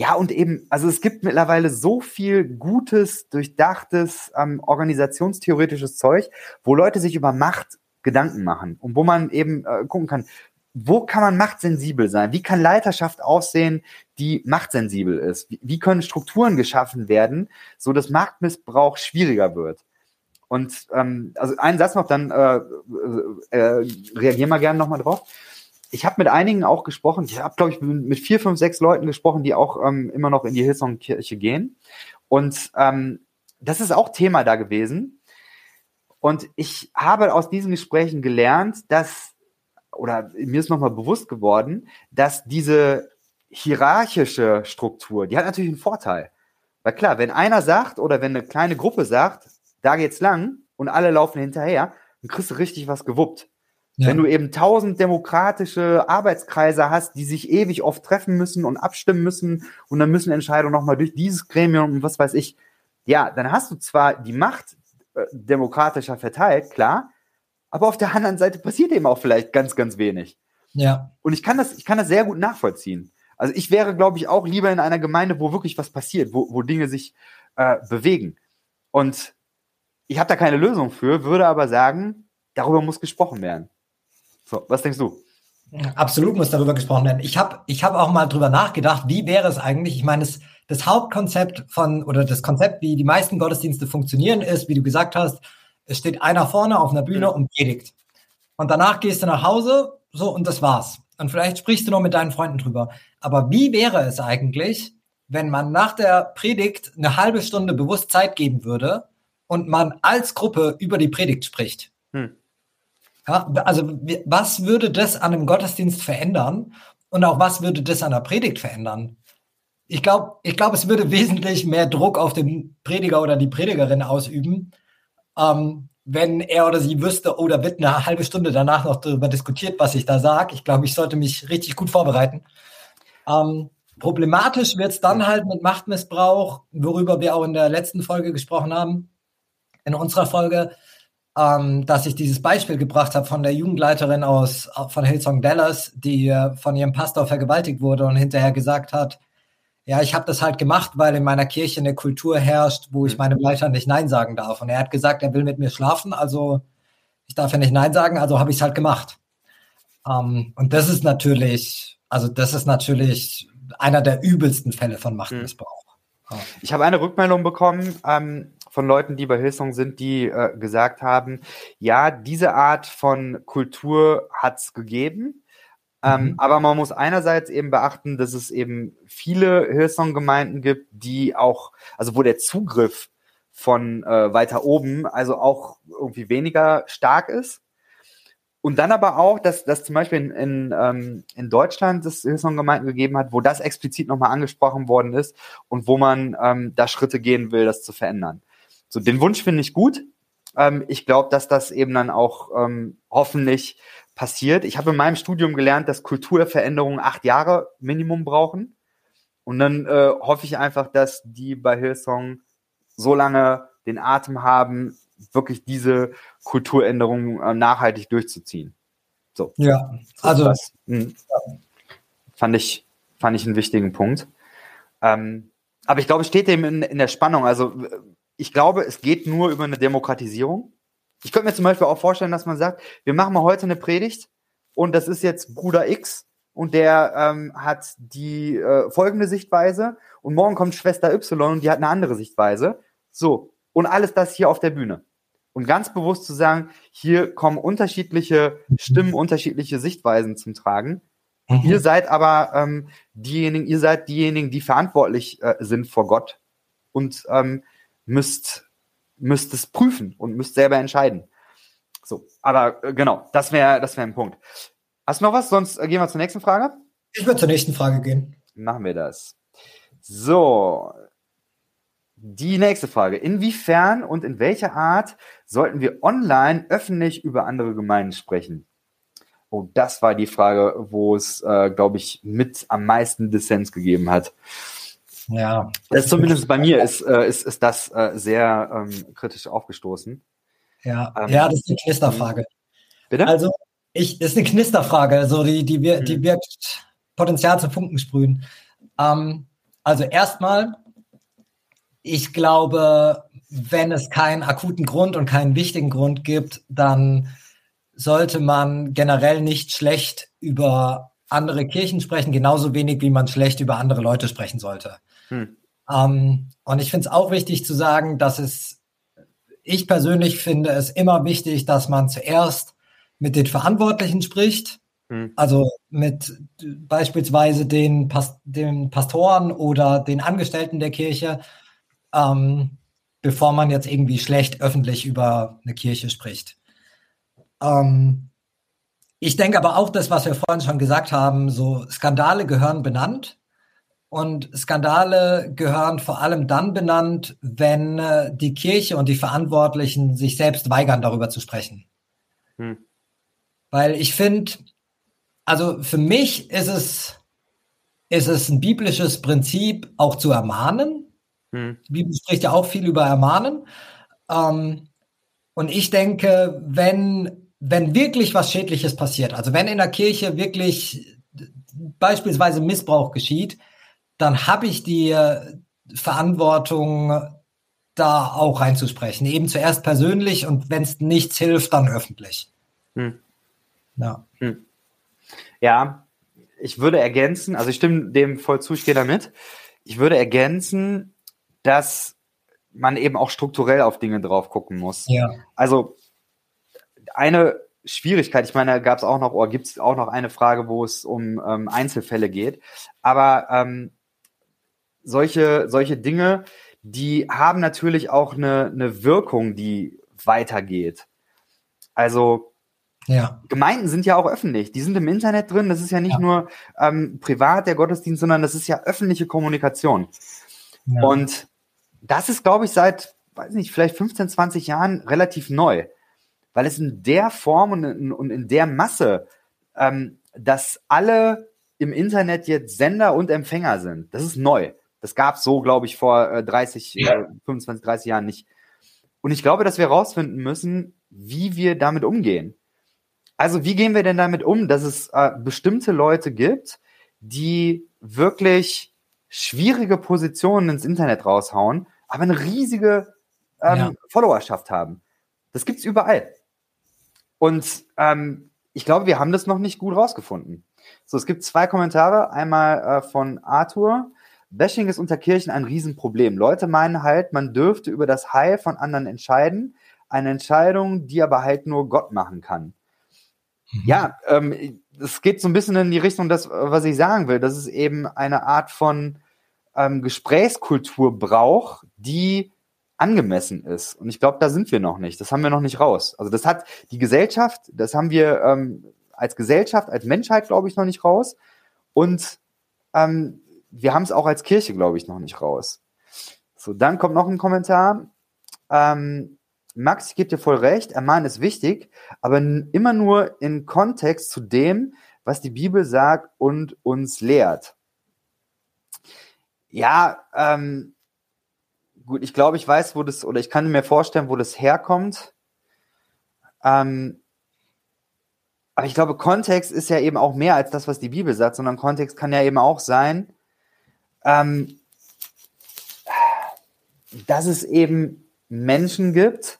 Ja, und eben, also es gibt mittlerweile so viel gutes, durchdachtes, ähm, organisationstheoretisches Zeug, wo Leute sich über Macht Gedanken machen und wo man eben äh, gucken kann, wo kann man machtsensibel sein? Wie kann Leiterschaft aussehen, die machtsensibel ist? Wie, wie können Strukturen geschaffen werden, so dass Machtmissbrauch schwieriger wird? Und ähm, also einen Satz noch, dann äh, äh, äh reagieren wir gerne nochmal drauf. Ich habe mit einigen auch gesprochen, ich habe, glaube ich, mit vier, fünf, sechs Leuten gesprochen, die auch ähm, immer noch in die Hillsong-Kirche gehen. Und ähm, das ist auch Thema da gewesen. Und ich habe aus diesen Gesprächen gelernt, dass oder mir ist nochmal bewusst geworden, dass diese hierarchische Struktur, die hat natürlich einen Vorteil. Weil klar, wenn einer sagt oder wenn eine kleine Gruppe sagt, da geht's lang und alle laufen hinterher, dann kriegst du richtig was gewuppt. Ja. Wenn du eben tausend demokratische Arbeitskreise hast, die sich ewig oft treffen müssen und abstimmen müssen und dann müssen Entscheidungen nochmal durch dieses Gremium und was weiß ich, ja, dann hast du zwar die Macht äh, demokratischer verteilt, klar, aber auf der anderen Seite passiert eben auch vielleicht ganz, ganz wenig. Ja. Und ich kann das, ich kann das sehr gut nachvollziehen. Also ich wäre, glaube ich, auch lieber in einer Gemeinde, wo wirklich was passiert, wo, wo Dinge sich äh, bewegen. Und ich habe da keine Lösung für, würde aber sagen, darüber muss gesprochen werden. So, was denkst du? Absolut muss darüber gesprochen werden. Ich habe ich hab auch mal drüber nachgedacht, wie wäre es eigentlich, ich meine, das, das Hauptkonzept von, oder das Konzept, wie die meisten Gottesdienste funktionieren, ist, wie du gesagt hast, es steht einer vorne auf einer Bühne mhm. und predigt. Und danach gehst du nach Hause, so, und das war's. Und vielleicht sprichst du noch mit deinen Freunden drüber. Aber wie wäre es eigentlich, wenn man nach der Predigt eine halbe Stunde bewusst Zeit geben würde und man als Gruppe über die Predigt spricht? Hm. Ja, also was würde das an einem Gottesdienst verändern und auch was würde das an der Predigt verändern? Ich glaube, ich glaube, es würde wesentlich mehr Druck auf den Prediger oder die Predigerin ausüben, ähm, wenn er oder sie wüsste, oh, da wird eine halbe Stunde danach noch darüber diskutiert, was ich da sage. Ich glaube, ich sollte mich richtig gut vorbereiten. Ähm, problematisch wird es dann halt mit Machtmissbrauch, worüber wir auch in der letzten Folge gesprochen haben, in unserer Folge, ähm, dass ich dieses Beispiel gebracht habe von der Jugendleiterin aus von Hillsong Dallas, die äh, von ihrem Pastor vergewaltigt wurde und hinterher gesagt hat, ja, ich habe das halt gemacht, weil in meiner Kirche eine Kultur herrscht, wo ich mhm. meinem Leiter nicht Nein sagen darf. Und er hat gesagt, er will mit mir schlafen, also ich darf ja nicht Nein sagen, also habe ich es halt gemacht. Ähm, und das ist natürlich, also das ist natürlich einer der übelsten Fälle von Machtmissbrauch. Mhm. Ich habe eine Rückmeldung bekommen ähm, von Leuten, die bei Hillsong sind, die äh, gesagt haben, ja, diese Art von Kultur hat es gegeben. Ähm, mhm. aber man muss einerseits eben beachten, dass es eben viele Hillsong-Gemeinden gibt, die auch, also wo der Zugriff von äh, weiter oben also auch irgendwie weniger stark ist. Und dann aber auch, dass, dass zum Beispiel in, in, ähm, in Deutschland es Hillsong-Gemeinden gegeben hat, wo das explizit nochmal angesprochen worden ist und wo man ähm, da Schritte gehen will, das zu verändern. So, den Wunsch finde ich gut. Ähm, ich glaube, dass das eben dann auch ähm, hoffentlich passiert. Ich habe in meinem Studium gelernt, dass Kulturveränderungen acht Jahre Minimum brauchen. Und dann äh, hoffe ich einfach, dass die bei Hillsong so lange den Atem haben, wirklich diese Kulturänderungen äh, nachhaltig durchzuziehen. So. Ja, also das, hm, fand ich fand ich einen wichtigen Punkt. Ähm, aber ich glaube, es steht dem in, in der Spannung. Also ich glaube, es geht nur über eine Demokratisierung. Ich könnte mir zum Beispiel auch vorstellen, dass man sagt, wir machen mal heute eine Predigt und das ist jetzt Bruder X und der ähm, hat die äh, folgende Sichtweise und morgen kommt Schwester Y und die hat eine andere Sichtweise. So, und alles das hier auf der Bühne. Und ganz bewusst zu sagen, hier kommen unterschiedliche Stimmen, unterschiedliche Sichtweisen zum Tragen. Mhm. Ihr seid aber ähm, diejenigen, ihr seid diejenigen, die verantwortlich äh, sind vor Gott und ähm, müsst müsst es prüfen und müsst selber entscheiden. So, aber äh, genau, das wäre das wäre ein Punkt. Hast du noch was? Sonst äh, gehen wir zur nächsten Frage. Ich würde zur nächsten Frage gehen. Machen wir das. So, die nächste Frage. Inwiefern und in welcher Art sollten wir online öffentlich über andere Gemeinden sprechen? Oh, das war die Frage, wo es, äh, glaube ich, mit am meisten Dissens gegeben hat. Ja. Das zumindest bei mir ist, äh, ist, ist das äh, sehr ähm, kritisch aufgestoßen. Ja, ähm, ja, das ist eine Knisterfrage. Bitte? Also, ich, das ist eine Knisterfrage, also die, die, wir, die wirkt Potenzial zu Punkten sprühen. Ähm, also erstmal, ich glaube, wenn es keinen akuten Grund und keinen wichtigen Grund gibt, dann sollte man generell nicht schlecht über andere Kirchen sprechen, genauso wenig wie man schlecht über andere Leute sprechen sollte. Hm. Ähm, und ich finde es auch wichtig zu sagen, dass es, ich persönlich finde es immer wichtig, dass man zuerst mit den Verantwortlichen spricht, hm. also mit beispielsweise den, Pas den Pastoren oder den Angestellten der Kirche, ähm, bevor man jetzt irgendwie schlecht öffentlich über eine Kirche spricht. Ähm, Ich denke aber auch das, was wir vorhin schon gesagt haben, so Skandale gehören benannt. Und Skandale gehören vor allem dann benannt, wenn äh, die Kirche und die Verantwortlichen sich selbst weigern, darüber zu sprechen. Hm. Weil ich finde, also für mich ist es, ist es ein biblisches Prinzip, auch zu ermahnen. Hm. Die Bibel spricht ja auch viel über Ermahnen. Ähm, und ich denke, wenn, wenn wirklich was Schädliches passiert, also wenn in der Kirche wirklich beispielsweise Missbrauch geschieht, dann habe ich die Verantwortung, da auch reinzusprechen. Eben zuerst persönlich und wenn es nichts hilft, dann öffentlich. Hm. Ja. Hm. ja, ich würde ergänzen, also ich stimme dem voll zu, ich gehe damit. Ich würde ergänzen, dass man eben auch strukturell auf Dinge drauf gucken muss. Ja. Also eine Schwierigkeit, ich meine, da gab es auch noch, oder gibt es auch noch eine Frage, wo es um ähm, Einzelfälle geht. Aber ähm, solche, solche Dinge, die haben natürlich auch eine, eine Wirkung, die weitergeht. Also ja. Gemeinden sind ja auch öffentlich, die sind im Internet drin, das ist ja nicht ja. nur ähm, privat der Gottesdienst, sondern das ist ja öffentliche Kommunikation. Ja. Und das ist, glaube ich, seit, weiß nicht, vielleicht 15, 20 Jahren relativ neu, weil es in der Form und in, und in der Masse, ähm, dass alle im Internet jetzt Sender und Empfänger sind, das ist neu. Das gab es so, glaube ich, vor äh, 30, ja. äh, 25, 30 Jahren nicht. Und ich glaube, dass wir herausfinden müssen, wie wir damit umgehen. Also wie gehen wir denn damit um, dass es äh, bestimmte Leute gibt, die wirklich schwierige Positionen ins Internet raushauen, aber eine riesige ähm, ja. Followerschaft haben. Das gibt's überall. Und ähm, ich glaube, wir haben das noch nicht gut rausgefunden. So, es gibt zwei Kommentare. Einmal äh, von Arthur, Bashing ist unter Kirchen ein Riesenproblem. Leute meinen halt, man dürfte über das Heil von anderen entscheiden. Eine Entscheidung, die aber halt nur Gott machen kann. Mhm. Ja, ähm, es geht so ein bisschen in die Richtung, das, was ich sagen will, dass es eben eine Art von ähm, Gesprächskultur braucht, die angemessen ist. Und ich glaube, da sind wir noch nicht. Das haben wir noch nicht raus. Also das hat die Gesellschaft, das haben wir ähm, als Gesellschaft, als Menschheit, glaube ich, noch nicht raus. Und ähm, wir haben es auch als Kirche, glaube ich, noch nicht raus. So, dann kommt noch ein Kommentar. Ähm, Max, ich gebe dir voll recht, Ermahnen ist wichtig, aber immer nur in Kontext zu dem, was die Bibel sagt und uns lehrt. Ja, ähm, gut, ich glaube, ich weiß, wo das, oder ich kann mir vorstellen, wo das herkommt. Ähm, aber ich glaube, Kontext ist ja eben auch mehr als das, was die Bibel sagt, sondern Kontext kann ja eben auch sein, ähm, dass es eben Menschen gibt,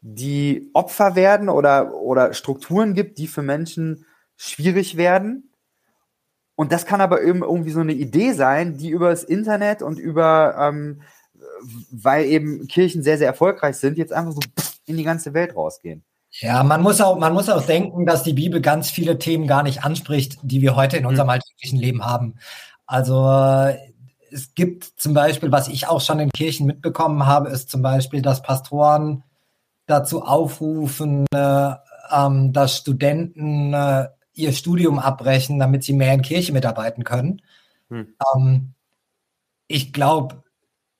die Opfer werden oder, oder Strukturen gibt, die für Menschen schwierig werden. Und das kann aber eben irgendwie so eine Idee sein, die über das Internet und über, ähm, weil eben Kirchen sehr, sehr erfolgreich sind, jetzt einfach so in die ganze Welt rausgehen. Ja, man muss auch, man muss auch denken, dass die Bibel ganz viele Themen gar nicht anspricht, die wir heute in unserem mhm. alltäglichen Leben haben. Also es gibt zum Beispiel, was ich auch schon in Kirchen mitbekommen habe, ist zum Beispiel, dass Pastoren dazu aufrufen, äh, ähm, dass Studenten äh, ihr Studium abbrechen, damit sie mehr in Kirche mitarbeiten können. Hm. Ähm, ich glaube,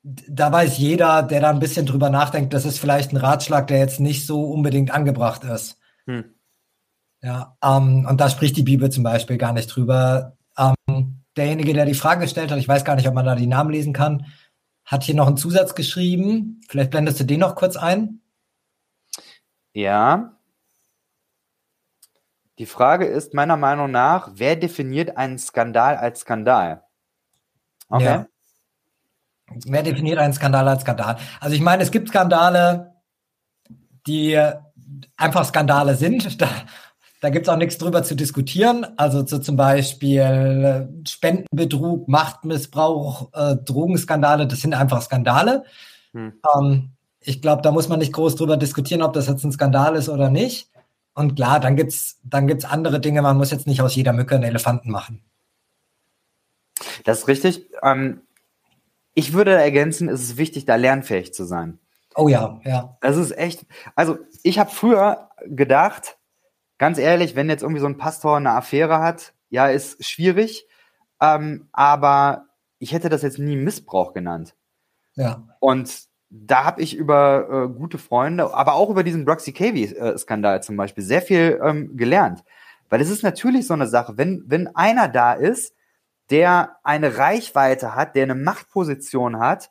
da weiß jeder, der da ein bisschen drüber nachdenkt, das ist vielleicht ein Ratschlag, der jetzt nicht so unbedingt angebracht ist. Hm. Ja, ähm, und da spricht die Bibel zum Beispiel gar nicht drüber. Derjenige, der die Frage gestellt hat, ich weiß gar nicht, ob man da die Namen lesen kann, hat hier noch einen Zusatz geschrieben. Vielleicht blendest du den noch kurz ein. Ja. Die Frage ist meiner Meinung nach, wer definiert einen Skandal als Skandal? Okay. Ja. Wer definiert einen Skandal als Skandal? Also ich meine, es gibt Skandale, die einfach Skandale sind. Da, da gibt es auch nichts drüber zu diskutieren. Also so zum Beispiel äh, Spendenbetrug, Machtmissbrauch, äh, Drogenskandale, das sind einfach Skandale. Hm. Ähm, ich glaube, da muss man nicht groß drüber diskutieren, ob das jetzt ein Skandal ist oder nicht. Und klar, dann gibt's dann gibt's andere Dinge. Man muss jetzt nicht aus jeder Mücke einen Elefanten machen. Das ist richtig. Ähm, ich würde ergänzen, es ist wichtig, da lernfähig zu sein. Oh ja, ja. Das ist echt. Also ich habe früher gedacht, ganz ehrlich, wenn jetzt irgendwie so ein Pastor eine Affäre hat, ja, ist schwierig, ähm, aber ich hätte das jetzt nie Missbrauch genannt. Ja. Und da habe ich über äh, gute Freunde, aber auch über diesen Broxy Cavey-Skandal zum Beispiel sehr viel ähm, gelernt. Weil es ist natürlich so eine Sache, wenn, wenn einer da ist, der eine Reichweite hat, der eine Machtposition hat,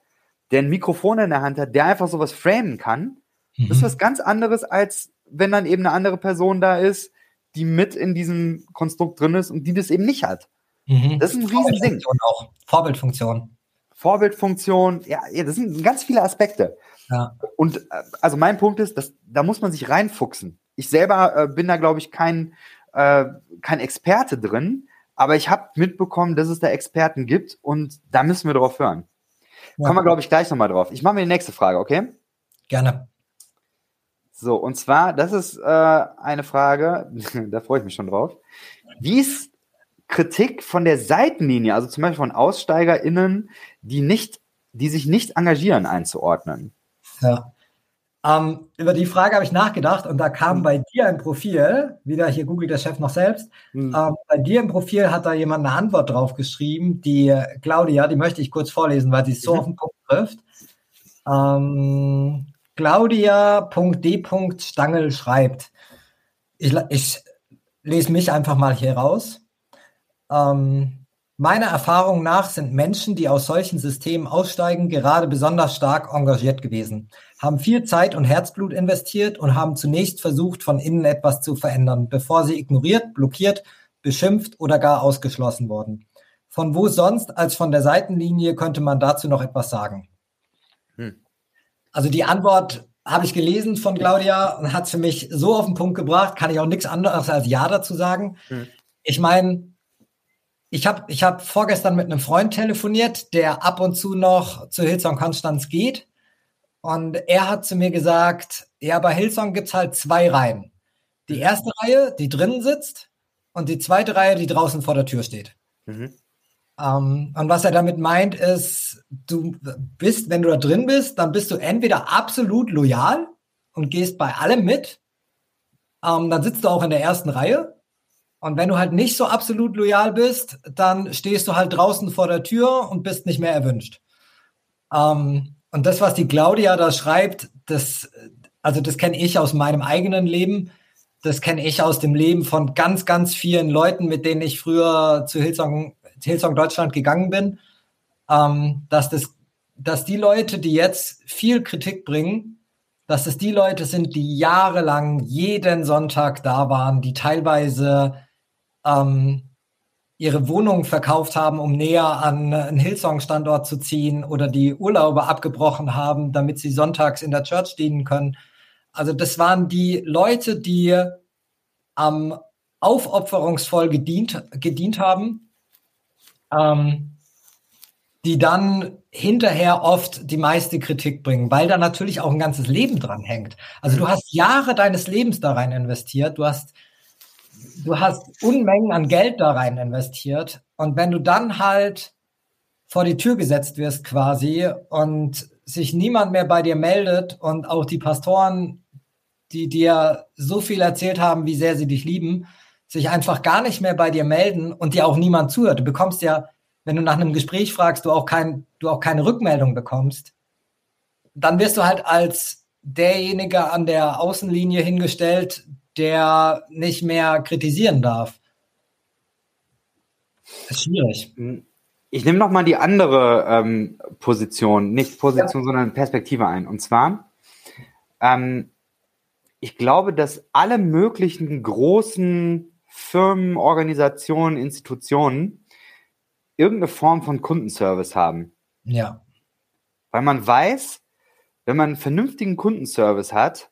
der ein Mikrofon in der Hand hat, der einfach sowas framen kann, mhm. das ist was ganz anderes, als wenn dann eben eine andere Person da ist, die mit in diesem Konstrukt drin ist und die das eben nicht hat. Mhm. Das ist ein Riesending. Auch. Vorbildfunktion. Vorbildfunktion, ja, das sind ganz viele Aspekte. Ja. Und äh, also mein Punkt ist, dass, da muss man sich reinfuchsen. Ich selber äh, bin da, glaube ich, kein, äh, kein Experte drin, aber ich habe mitbekommen, dass es da Experten gibt und da müssen wir drauf hören. Ja. Kommen wir, glaube ich, gleich nochmal drauf. Ich mache mir die nächste Frage, okay? Gerne. So, und zwar, das ist äh, eine Frage, da freue ich mich schon drauf. Wie ist Kritik von der Seitenlinie, also zum Beispiel von AussteigerInnen, die nicht, die sich nicht engagieren, einzuordnen? Ja. Ähm, über die Frage habe ich nachgedacht und da kam mhm. bei dir im Profil, wieder hier googelt der Chef noch selbst, mhm. ähm, bei dir im Profil hat da jemand eine Antwort drauf geschrieben, die Claudia, die möchte ich kurz vorlesen, weil sie es so mhm. auf den Punkt trifft. Ähm, Claudia.d. Stangel schreibt, ich, ich lese mich einfach mal hier raus. Ähm, meiner Erfahrung nach sind Menschen, die aus solchen Systemen aussteigen, gerade besonders stark engagiert gewesen, haben viel Zeit und Herzblut investiert und haben zunächst versucht, von innen etwas zu verändern, bevor sie ignoriert, blockiert, beschimpft oder gar ausgeschlossen wurden. Von wo sonst als von der Seitenlinie könnte man dazu noch etwas sagen? Hm. Also die Antwort habe ich gelesen von Claudia und hat es für mich so auf den Punkt gebracht, kann ich auch nichts anderes als Ja dazu sagen. Hm. Ich meine, ich habe ich hab vorgestern mit einem Freund telefoniert, der ab und zu noch zu Hillsong Konstanz geht. Und er hat zu mir gesagt, ja, bei Hillsong gibt's halt zwei Reihen. Die mhm. erste Reihe, die drinnen sitzt, und die zweite Reihe, die draußen vor der Tür steht. Mhm. Um, ähm, und was er damit meint, ist, du bist, wenn du da drin bist, dann bist du entweder absolut loyal und gehst bei allem mit. Um, ähm, dann sitzt du auch in der ersten Reihe. Und wenn du halt nicht so absolut loyal bist, dann stehst du halt draußen vor der Tür und bist nicht mehr erwünscht. Ähm, und das, was die Claudia da schreibt, das, also das kenne ich aus meinem eigenen Leben. Das kenne ich aus dem Leben von ganz, ganz vielen Leuten, mit denen ich früher zu Hillsong, Hillsong Deutschland gegangen bin. Ähm, dass das, dass die Leute, die jetzt viel Kritik bringen, dass es die Leute sind, die jahrelang jeden Sonntag da waren, die teilweise ähm, ihre Wohnung verkauft haben, um näher an einen Hillsong-Standort zu ziehen oder die Urlaube abgebrochen haben, damit sie sonntags in der Church dienen können. Also das waren die Leute, die am aufopferungsvoll gedient, gedient haben, ähm, die dann hinterher oft die meiste Kritik bringen, weil da natürlich auch ein ganzes Leben dran hängt. Also du hast Jahre deines Lebens da rein investiert, du hast du hast Unmengen an Geld da rein investiert und wenn du dann halt vor die Tür gesetzt wirst quasi und sich niemand mehr bei dir meldet und auch die Pastoren, die dir so viel erzählt haben, wie sehr sie dich lieben, sich einfach gar nicht mehr bei dir melden und dir auch niemand zuhört. Du bekommst ja, wenn du nach einem Gespräch fragst, du auch kein, du auch keine Rückmeldung bekommst, dann wirst du halt als derjenige an der Außenlinie hingestellt, der nicht mehr kritisieren darf. Das ist schwierig. Ich nehme noch mal die andere ähm, Position, nicht Position, ja. sondern Perspektive ein. Und zwar, ähm, ich glaube, dass alle möglichen großen Firmen, Organisationen, Institutionen irgendeine Form von Kundenservice haben. Ja. Weil man weiß, wenn man einen vernünftigen Kundenservice hat,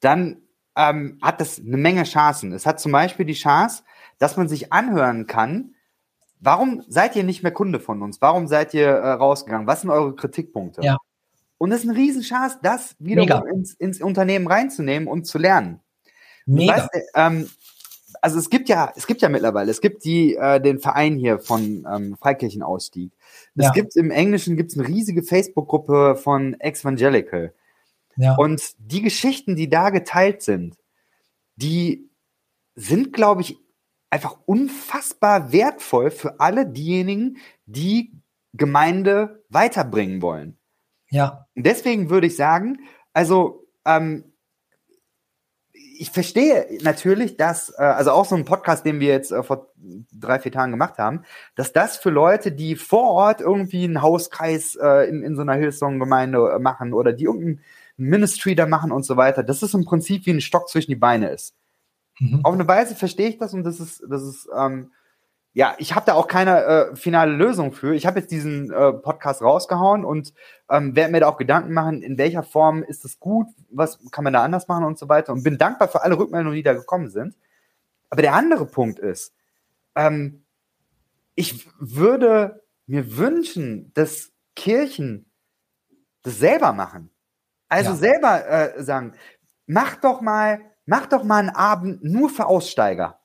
dann ähm, hat das eine Menge Chancen. Es hat zum Beispiel die Chance, dass man sich anhören kann, warum seid ihr nicht mehr Kunde von uns? Warum seid ihr äh, rausgegangen? Was sind eure Kritikpunkte? Ja. Und es ist eine Riesenchance, das wiederum ins, ins, Unternehmen reinzunehmen und zu lernen. Mega. Weißt, ähm, also es gibt ja, es gibt ja mittlerweile, es gibt die, äh, den Verein hier von ähm, Freikirchenausstieg. Es ja. gibt im Englischen gibt's eine riesige Facebook-Gruppe von Evangelical. Ja. Und die Geschichten, die da geteilt sind, die sind, glaube ich, einfach unfassbar wertvoll für alle diejenigen, die Gemeinde weiterbringen wollen. Ja. Deswegen würde ich sagen, also ähm, ich verstehe natürlich, dass, äh, also auch so ein Podcast, den wir jetzt äh, vor drei, vier Tagen gemacht haben, dass das für Leute, die vor Ort irgendwie einen Hauskreis äh, in, in so einer Hillsong-Gemeinde äh, machen oder die irgendein Ministry da machen und so weiter, dass es im Prinzip wie ein Stock zwischen die Beine ist. Mhm. Auf eine Weise verstehe ich das und das ist, das ist, ähm, ja, ich habe da auch keine äh, finale Lösung für. Ich habe jetzt diesen äh, Podcast rausgehauen und ähm, werde mir da auch Gedanken machen, in welcher Form ist es gut, was kann man da anders machen und so weiter. Und bin dankbar für alle Rückmeldungen, die da gekommen sind. Aber der andere Punkt ist, ähm, ich würde mir wünschen, dass Kirchen das selber machen. Also ja. selber äh, sagen, mach doch mal, mach doch mal einen Abend nur für Aussteiger.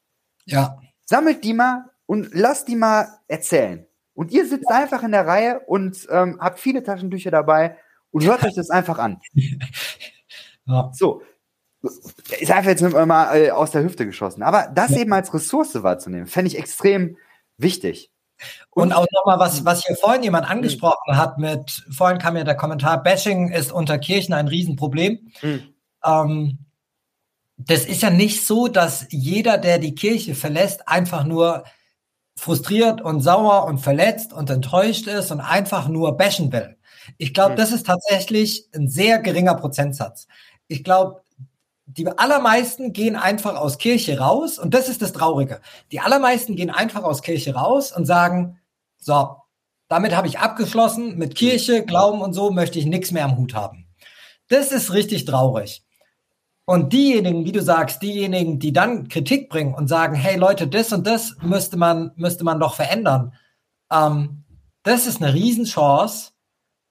Ja. Sammelt die mal und lasst die mal erzählen. Und ihr sitzt einfach in der Reihe und ähm, habt viele Taschentücher dabei und hört euch das einfach an. Ja. So. Ist einfach jetzt mal äh, aus der Hüfte geschossen. Aber das ja. eben als Ressource wahrzunehmen, fände ich extrem wichtig. Und, und auch nochmal, was, was hier vorhin jemand angesprochen hat mit, vorhin kam ja der Kommentar, Bashing ist unter Kirchen ein Riesenproblem. Mhm. Ähm, das ist ja nicht so, dass jeder, der die Kirche verlässt, einfach nur frustriert und sauer und verletzt und enttäuscht ist und einfach nur bashen will. Ich glaube, mhm. das ist tatsächlich ein sehr geringer Prozentsatz. Ich glaube, die allermeisten gehen einfach aus Kirche raus und das ist das Traurige. Die allermeisten gehen einfach aus Kirche raus und sagen, so, damit habe ich abgeschlossen, mit Kirche, Glauben und so möchte ich nichts mehr am Hut haben. Das ist richtig traurig. Und diejenigen, wie du sagst, diejenigen, die dann Kritik bringen und sagen, hey Leute, das und das müsste man, müsste man doch verändern, ähm, das ist eine Riesenchance.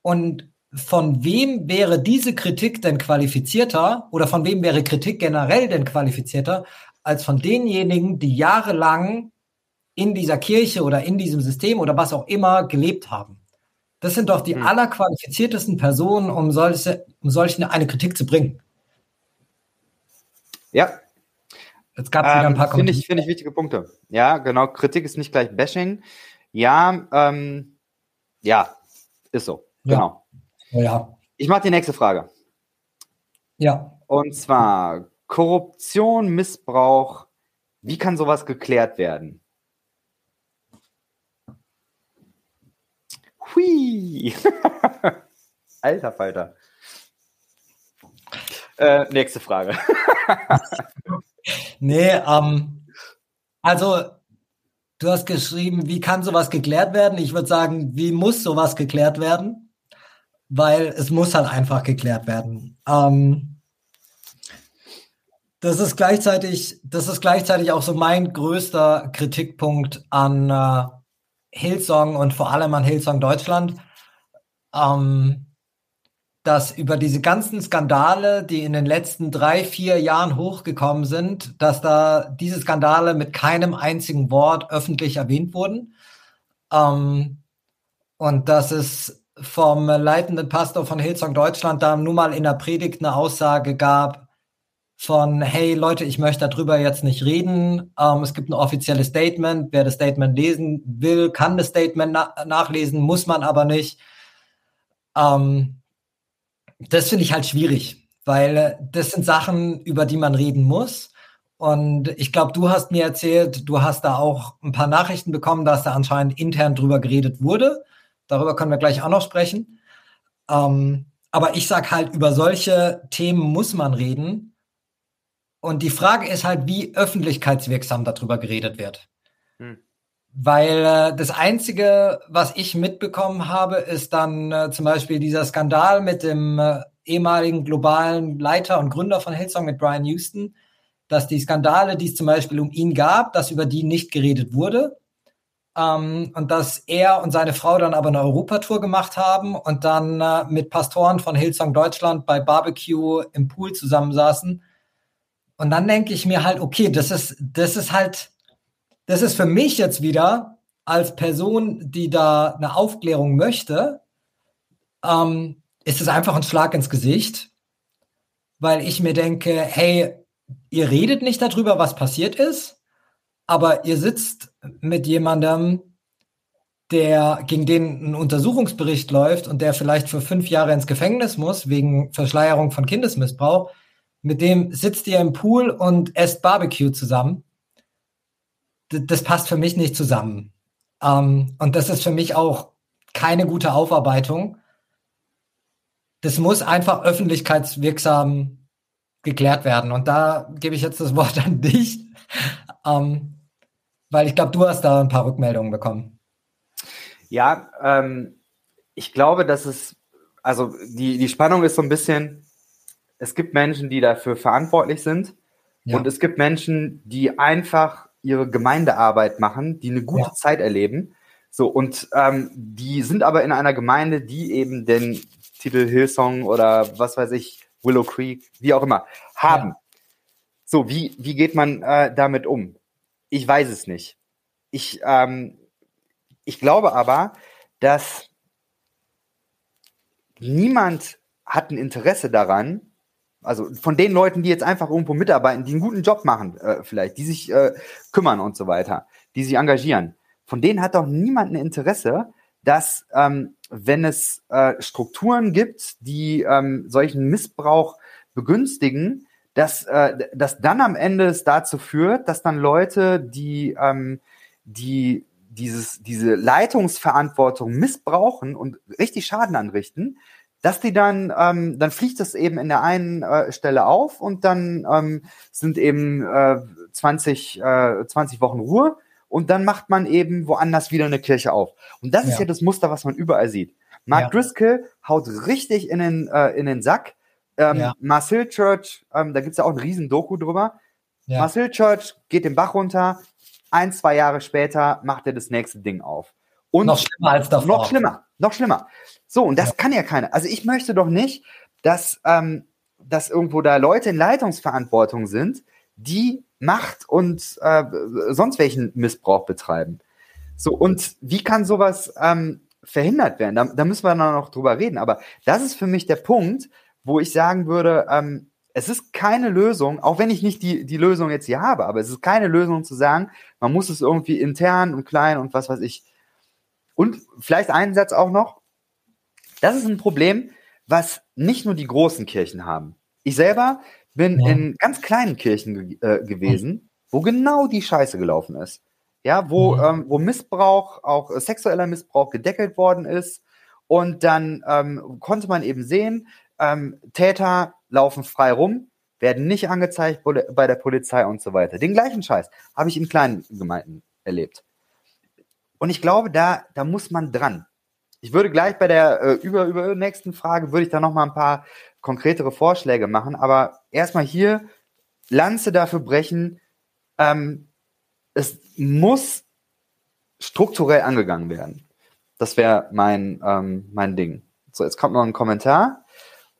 Und von wem wäre diese Kritik denn qualifizierter oder von wem wäre Kritik generell denn qualifizierter als von denjenigen, die jahrelang in dieser Kirche oder in diesem System oder was auch immer gelebt haben? Das sind doch die hm. allerqualifiziertesten Personen, um solche, um solche eine Kritik zu bringen. Ja. Jetzt gab es wieder ein paar ähm, Finde ich, find ich wichtige Punkte. Ja, genau. Kritik ist nicht gleich Bashing. Ja, ähm, ja, ist so. Ja. Genau. Ja. Ich mache die nächste Frage. Ja. Und zwar Korruption, Missbrauch. Wie kann sowas geklärt werden? Hui. Alter Falter. Äh, nächste Frage. nee, ähm, also du hast geschrieben, wie kann sowas geklärt werden? Ich würde sagen, wie muss sowas geklärt werden? Weil es muss halt einfach geklärt werden. Ähm, das ist gleichzeitig, das ist gleichzeitig auch so mein größter Kritikpunkt an äh, Hillsong und vor allem an Hillsong Deutschland. Ähm, dass über diese ganzen Skandale, die in den letzten drei, vier Jahren hochgekommen sind, dass da diese Skandale mit keinem einzigen Wort öffentlich erwähnt wurden. Ähm, und dass es vom leitenden Pastor von Hillsong Deutschland da nun mal in der Predigt eine Aussage gab von, hey Leute, ich möchte darüber jetzt nicht reden. Ähm, es gibt ein offizielles Statement. Wer das Statement lesen will, kann das Statement na nachlesen, muss man aber nicht. Ähm, das finde ich halt schwierig, weil äh, das sind Sachen, über die man reden muss. Und ich glaube, du hast mir erzählt, du hast da auch ein paar Nachrichten bekommen, dass da anscheinend intern drüber geredet wurde. Darüber können wir gleich auch noch sprechen. Ähm, aber ich sag halt, über solche Themen muss man reden. Und die Frage ist halt, wie öffentlichkeitswirksam darüber geredet wird. Hm. Weil äh, das Einzige, was ich mitbekommen habe, ist dann äh, zum Beispiel dieser Skandal mit dem äh, ehemaligen globalen Leiter und Gründer von Hillsong mit Brian Houston, dass die Skandale, die es zum Beispiel um ihn gab, dass über die nicht geredet wurde. Ähm, und dass er und seine Frau dann aber eine Europatour gemacht haben und dann äh, mit Pastoren von Hillsong Deutschland bei Barbecue im Pool zusammensaßen. Und dann denke ich mir halt, okay, das ist, das ist halt das ist für mich jetzt wieder als Person, die da eine Aufklärung möchte, ähm, ist es einfach ein Schlag ins Gesicht, weil ich mir denke, hey, ihr redet nicht darüber, was passiert ist, aber ihr sitzt mit jemandem, der gegen den ein Untersuchungsbericht läuft und der vielleicht für fünf Jahre ins Gefängnis muss wegen Verschleierung von Kindesmissbrauch, mit dem sitzt ihr im Pool und esst Barbecue zusammen. Das passt für mich nicht zusammen. Ähm, und das ist für mich auch keine gute Aufarbeitung. Das muss einfach öffentlichkeitswirksam geklärt werden. Und da gebe ich jetzt das Wort an dich, ähm, weil ich glaube, du hast da ein paar Rückmeldungen bekommen. Ja, ähm, ich glaube, dass es, also die, die Spannung ist so ein bisschen, es gibt Menschen, die dafür verantwortlich sind ja. und es gibt Menschen, die einfach ihre Gemeindearbeit machen, die eine gute ja. Zeit erleben. So, und ähm, die sind aber in einer Gemeinde, die eben den Titel Hillsong oder was weiß ich, Willow Creek, wie auch immer, haben. Ja. So, wie, wie geht man äh, damit um? Ich weiß es nicht. Ich, ähm, ich glaube aber, dass niemand hat ein Interesse daran, also von den Leuten, die jetzt einfach irgendwo mitarbeiten, die einen guten Job machen, äh, vielleicht, die sich äh, kümmern und so weiter, die sich engagieren, von denen hat doch niemand ein Interesse, dass ähm, wenn es äh, Strukturen gibt, die ähm, solchen Missbrauch begünstigen, dass, äh, dass dann am Ende es dazu führt, dass dann Leute, die, ähm, die dieses, diese Leitungsverantwortung missbrauchen und richtig Schaden anrichten, dass die dann, ähm, dann fliegt das eben in der einen äh, Stelle auf und dann ähm, sind eben äh, 20, äh, 20 Wochen Ruhe und dann macht man eben woanders wieder eine Kirche auf. Und das ja. ist ja das Muster, was man überall sieht. Mark ja. Driscoll haut richtig in den, äh, in den Sack. Ähm, ja. Marcel Church, ähm, da gibt's ja auch ein riesen Doku drüber. Ja. Marcel Church geht den Bach runter, ein, zwei Jahre später macht er das nächste Ding auf. Und noch schlimmer als davor. Noch schlimmer, noch schlimmer. So, und das ja. kann ja keiner. Also ich möchte doch nicht, dass, ähm, dass irgendwo da Leute in Leitungsverantwortung sind, die Macht und äh, sonst welchen Missbrauch betreiben. So, und wie kann sowas ähm, verhindert werden? Da, da müssen wir dann noch drüber reden. Aber das ist für mich der Punkt, wo ich sagen würde, ähm, es ist keine Lösung, auch wenn ich nicht die, die Lösung jetzt hier habe, aber es ist keine Lösung zu sagen, man muss es irgendwie intern und klein und was weiß ich. Und vielleicht einen Satz auch noch. Das ist ein Problem, was nicht nur die großen Kirchen haben. Ich selber bin ja. in ganz kleinen Kirchen äh, gewesen, wo genau die Scheiße gelaufen ist. Ja, wo, ja. Ähm, wo Missbrauch, auch äh, sexueller Missbrauch gedeckelt worden ist. Und dann ähm, konnte man eben sehen, ähm, Täter laufen frei rum, werden nicht angezeigt bei der Polizei und so weiter. Den gleichen Scheiß habe ich in kleinen Gemeinden erlebt. Und ich glaube, da, da muss man dran. Ich würde gleich bei der äh, über, über nächsten Frage, würde ich da noch mal ein paar konkretere Vorschläge machen. Aber erstmal hier Lanze dafür brechen, ähm, es muss strukturell angegangen werden. Das wäre mein, ähm, mein Ding. So, jetzt kommt noch ein Kommentar.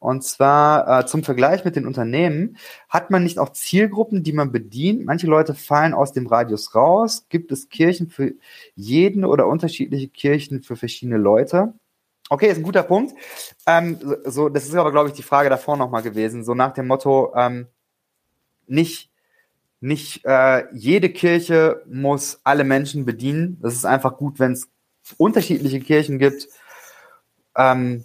Und zwar äh, zum Vergleich mit den Unternehmen. Hat man nicht auch Zielgruppen, die man bedient? Manche Leute fallen aus dem Radius raus. Gibt es Kirchen für jeden oder unterschiedliche Kirchen für verschiedene Leute? Okay, ist ein guter Punkt. Ähm, so, das ist aber, glaube ich, die Frage davor nochmal gewesen. So nach dem Motto, ähm, nicht, nicht äh, jede Kirche muss alle Menschen bedienen. Das ist einfach gut, wenn es unterschiedliche Kirchen gibt. Ähm,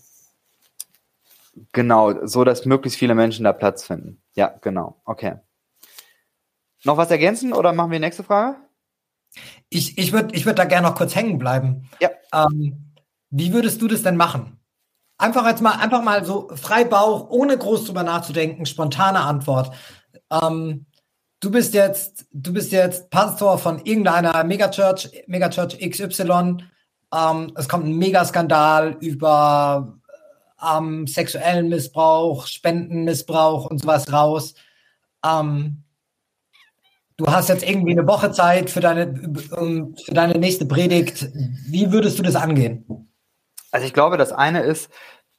genau, so dass möglichst viele Menschen da Platz finden. Ja, genau. Okay. Noch was ergänzen oder machen wir die nächste Frage? Ich, ich würde ich würd da gerne noch kurz hängen bleiben. Ja. Ähm, wie würdest du das denn machen? Einfach jetzt mal, einfach mal so frei Bauch, ohne groß drüber nachzudenken, spontane Antwort. Ähm, du bist jetzt, du bist jetzt Pastor von irgendeiner Megachurch, Megachurch XY. Ähm, es kommt ein Megaskandal über ähm, sexuellen Missbrauch, Spendenmissbrauch und sowas raus. Ähm, du hast jetzt irgendwie eine Woche Zeit für deine, für deine nächste Predigt. Wie würdest du das angehen? Also ich glaube, das eine ist,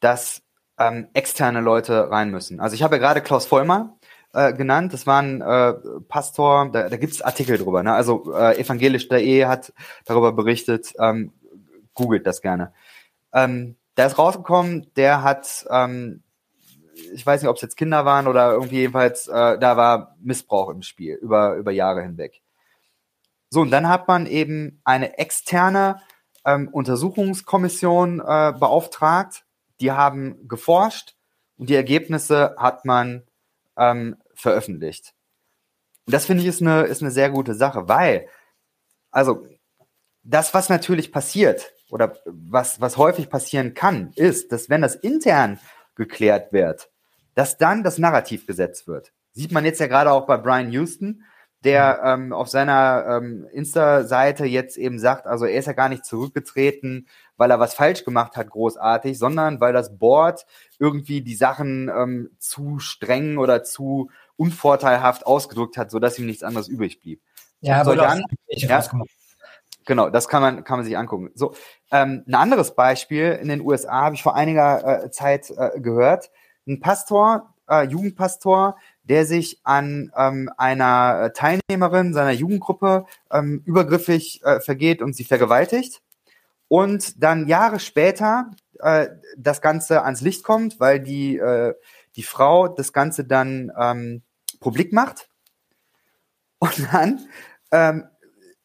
dass ähm, externe Leute rein müssen. Also ich habe ja gerade Klaus Vollmer äh, genannt. Das war ein äh, Pastor, da, da gibt es Artikel drüber. Ne? Also äh, evangelisch.de hat darüber berichtet. Ähm, googelt das gerne. Ähm, der ist rausgekommen, der hat ähm, ich weiß nicht, ob es jetzt Kinder waren oder irgendwie jedenfalls, äh, da war Missbrauch im Spiel über, über Jahre hinweg. So, und dann hat man eben eine externe ähm, Untersuchungskommission äh, beauftragt. Die haben geforscht und die Ergebnisse hat man ähm, veröffentlicht. Und das finde ich ist eine, ist eine sehr gute Sache, weil, also, das, was natürlich passiert oder was, was häufig passieren kann, ist, dass wenn das intern geklärt wird, dass dann das Narrativ gesetzt wird. Sieht man jetzt ja gerade auch bei Brian Houston, der ähm, auf seiner ähm, Insta-Seite jetzt eben sagt, also er ist ja gar nicht zurückgetreten, weil er was falsch gemacht hat, großartig, sondern weil das Board irgendwie die Sachen ähm, zu streng oder zu unvorteilhaft ausgedrückt hat, sodass ihm nichts anderes übrig blieb. Ja, so, dann, ja, genau, das kann man, kann man sich angucken. So, ähm, ein anderes Beispiel in den USA habe ich vor einiger äh, Zeit äh, gehört. Ein Pastor, äh, Jugendpastor, der sich an ähm, einer Teilnehmerin seiner Jugendgruppe ähm, übergriffig äh, vergeht und sie vergewaltigt. Und dann Jahre später äh, das Ganze ans Licht kommt, weil die, äh, die Frau das Ganze dann ähm, publik macht. Und dann ähm,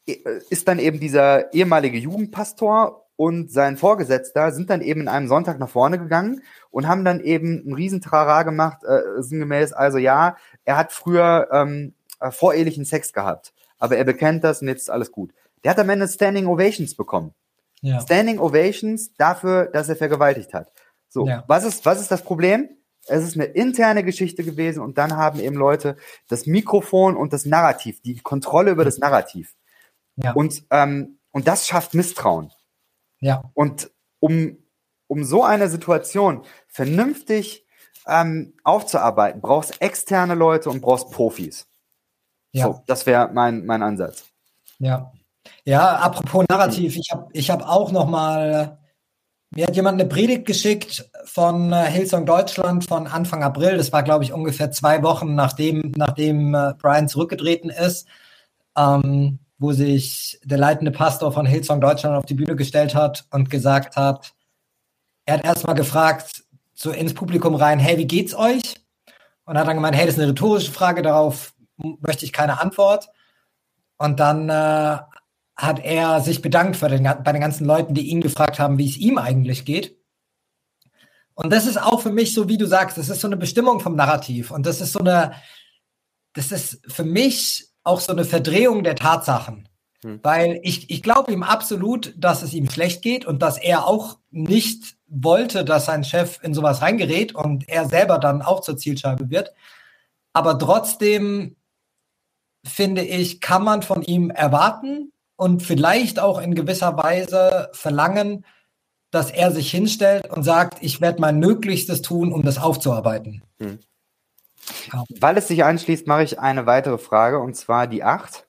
ist dann eben dieser ehemalige Jugendpastor und sein Vorgesetzter sind dann eben in einem Sonntag nach vorne gegangen und haben dann eben ein Riesentrara gemacht, äh, sinngemäß, also ja, er hat früher ähm, äh, vorehelichen Sex gehabt, aber er bekennt das und jetzt ist alles gut. Der hat am Ende Standing Ovations bekommen. Ja. Standing Ovations dafür, dass er vergewaltigt hat. So, ja. was ist, was ist das Problem? Es ist eine interne Geschichte gewesen und dann haben eben Leute das Mikrofon und das Narrativ, die Kontrolle über das Narrativ. Ja. Und, ähm, und das schafft Misstrauen. Ja. Und um, um so eine Situation vernünftig ähm, aufzuarbeiten, brauchst externe Leute und brauchst Profis. Ja. So, das wäre mein, mein Ansatz. Ja. Ja, apropos Narrativ, ich habe ich hab auch noch mal, mir hat jemand eine Predigt geschickt von äh, Hillsong Deutschland von Anfang April. Das war, glaube ich, ungefähr zwei Wochen nachdem, nachdem äh, Brian zurückgetreten ist. Ähm, wo sich der leitende Pastor von Hillsong Deutschland auf die Bühne gestellt hat und gesagt hat, er hat erstmal gefragt, so ins Publikum rein, hey, wie geht's euch? Und hat dann gemeint, hey, das ist eine rhetorische Frage, darauf möchte ich keine Antwort. Und dann äh, hat er sich bedankt den, bei den ganzen Leuten, die ihn gefragt haben, wie es ihm eigentlich geht. Und das ist auch für mich so, wie du sagst, das ist so eine Bestimmung vom Narrativ. Und das ist so eine, das ist für mich auch so eine Verdrehung der Tatsachen. Hm. Weil ich, ich glaube ihm absolut, dass es ihm schlecht geht und dass er auch nicht wollte, dass sein Chef in sowas reingerät und er selber dann auch zur Zielscheibe wird. Aber trotzdem finde ich, kann man von ihm erwarten und vielleicht auch in gewisser Weise verlangen, dass er sich hinstellt und sagt, ich werde mein Möglichstes tun, um das aufzuarbeiten. Hm. Weil es sich anschließt, mache ich eine weitere Frage und zwar die acht.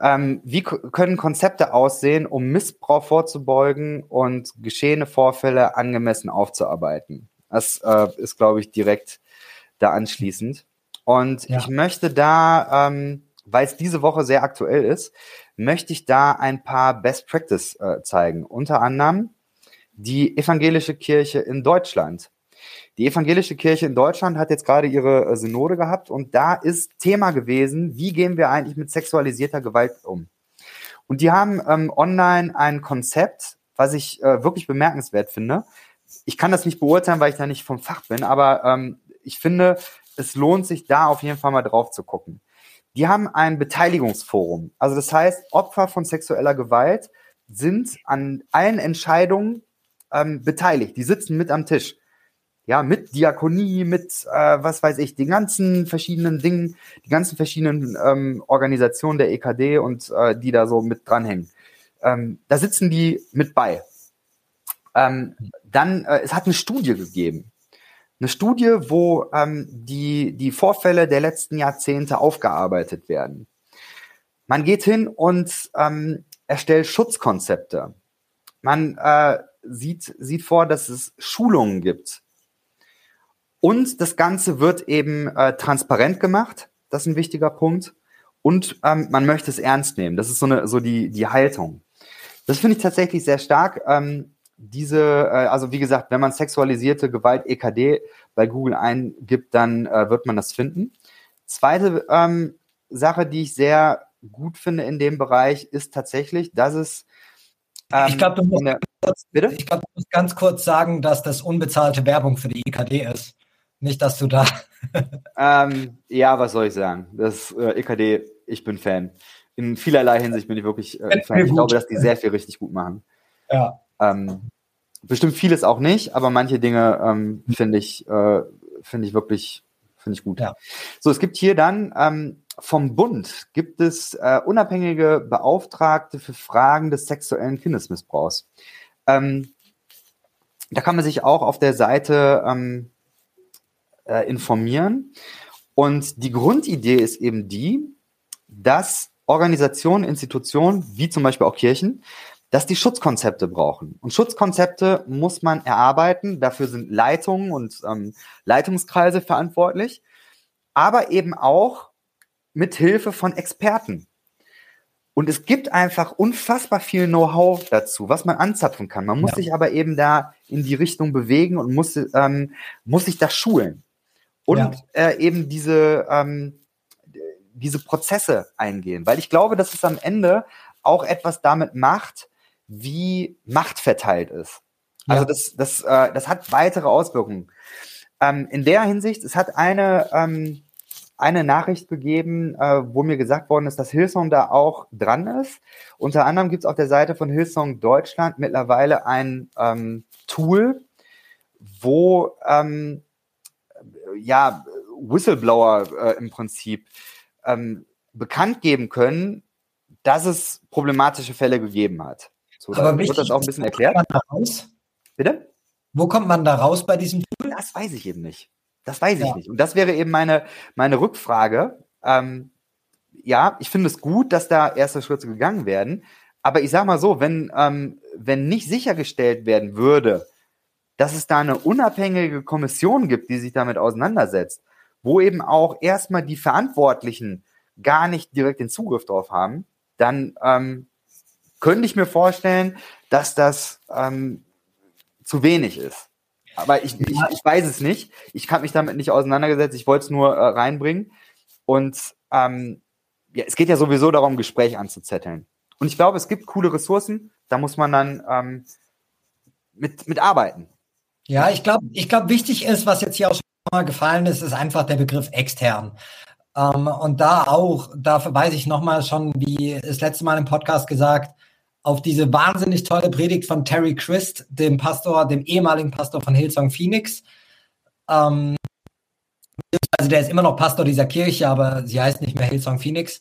Ähm, wie können Konzepte aussehen, um Missbrauch vorzubeugen und geschehene Vorfälle angemessen aufzuarbeiten? Das äh, ist, glaube ich, direkt da anschließend. Und ja. ich möchte da, ähm, weil es diese Woche sehr aktuell ist, möchte ich da ein paar Best Practice äh, zeigen. Unter anderem die evangelische Kirche in Deutschland die evangelische Kirche in Deutschland hat jetzt gerade ihre äh, Synode gehabt und da ist Thema gewesen, wie gehen wir eigentlich mit sexualisierter Gewalt um? Und die haben ähm, online ein Konzept, was ich äh, wirklich bemerkenswert finde. Ich kann das nicht beurteilen, weil ich da nicht vom Fach bin, aber ähm, ich finde, es lohnt sich da auf jeden Fall mal drauf zu gucken. Die haben ein Beteiligungsforum. Also das heißt, Opfer von sexueller Gewalt sind an allen Entscheidungen ähm, beteiligt. Die sitzen mit am Tisch ja, mit Diakonie, mit, äh, was weiß ich, den ganzen verschiedenen Dingen, die ganzen verschiedenen ähm, Organisationen der EKD und äh, die da so mit dranhängen. Ähm, da sitzen die mit bei. Ähm, dann, äh, es hat eine Studie gegeben. Eine Studie, wo ähm, die, die Vorfälle der letzten Jahrzehnte aufgearbeitet werden. Man geht hin und ähm, erstellt Schutzkonzepte. Man äh, sieht, sieht vor, dass es Schulungen gibt und das Ganze wird eben äh, transparent gemacht. Das ist ein wichtiger Punkt. Und ähm, man möchte es ernst nehmen. Das ist so eine so die die Haltung. Das finde ich tatsächlich sehr stark. Ähm, diese, äh, also wie gesagt, wenn man sexualisierte Gewalt EKD bei Google eingibt, dann äh, wird man das finden. Zweite ähm, Sache, die ich sehr gut finde in dem Bereich, ist tatsächlich, dass es ähm, ich glaube, du, musst glaub, du musst ganz kurz sagen, dass das unbezahlte Werbung für die EKD ist. Nicht, dass du da. ähm, ja, was soll ich sagen? Das äh, EKD, ich bin Fan. In vielerlei Hinsicht bin ich wirklich äh, Fan. Ich glaube, dass die sehr viel richtig gut machen. Ja. Ähm, bestimmt vieles auch nicht, aber manche Dinge ähm, finde ich, äh, finde ich wirklich, finde ich gut. Ja. So, es gibt hier dann ähm, vom Bund gibt es äh, unabhängige Beauftragte für Fragen des sexuellen Kindesmissbrauchs. Ähm, da kann man sich auch auf der Seite ähm, äh, informieren. Und die Grundidee ist eben die, dass Organisationen, Institutionen, wie zum Beispiel auch Kirchen, dass die Schutzkonzepte brauchen. Und Schutzkonzepte muss man erarbeiten. Dafür sind Leitungen und ähm, Leitungskreise verantwortlich, aber eben auch mit Hilfe von Experten. Und es gibt einfach unfassbar viel Know-how dazu, was man anzapfen kann. Man muss ja. sich aber eben da in die Richtung bewegen und muss, ähm, muss sich das schulen. Und ja. äh, eben diese, ähm, diese Prozesse eingehen. Weil ich glaube, dass es am Ende auch etwas damit macht, wie Macht verteilt ist. Also ja. das, das, äh, das hat weitere Auswirkungen. Ähm, in der Hinsicht, es hat eine, ähm, eine Nachricht gegeben, äh, wo mir gesagt worden ist, dass Hillsong da auch dran ist. Unter anderem gibt es auf der Seite von Hillsong Deutschland mittlerweile ein ähm, Tool, wo ähm, ja Whistleblower äh, im Prinzip ähm, bekannt geben können, dass es problematische Fälle gegeben hat. So, Aber wird das auch ein bisschen erklärt. Bitte? Wo kommt man da raus bei diesem Tool? Das weiß ich eben nicht. Das weiß ich ja. nicht. Und das wäre eben meine, meine Rückfrage. Ähm, ja, ich finde es gut, dass da erste Schritte gegangen werden. Aber ich sage mal so, wenn, ähm, wenn nicht sichergestellt werden würde, dass es da eine unabhängige Kommission gibt, die sich damit auseinandersetzt, wo eben auch erstmal die Verantwortlichen gar nicht direkt den Zugriff drauf haben, dann ähm, könnte ich mir vorstellen, dass das ähm, zu wenig ist. Aber ich, ich, ich weiß es nicht. Ich habe mich damit nicht auseinandergesetzt. Ich wollte es nur äh, reinbringen. Und ähm, ja, es geht ja sowieso darum, Gespräch anzuzetteln. Und ich glaube, es gibt coole Ressourcen. Da muss man dann ähm, mit, mit arbeiten. Ja, ich glaube, ich glaube, wichtig ist, was jetzt hier auch schon mal gefallen ist, ist einfach der Begriff extern. Ähm, und da auch, da verweise ich nochmal schon, wie das letzte Mal im Podcast gesagt, auf diese wahnsinnig tolle Predigt von Terry Christ, dem Pastor, dem ehemaligen Pastor von Hillsong Phoenix. Ähm, also der ist immer noch Pastor dieser Kirche, aber sie heißt nicht mehr Hillsong Phoenix.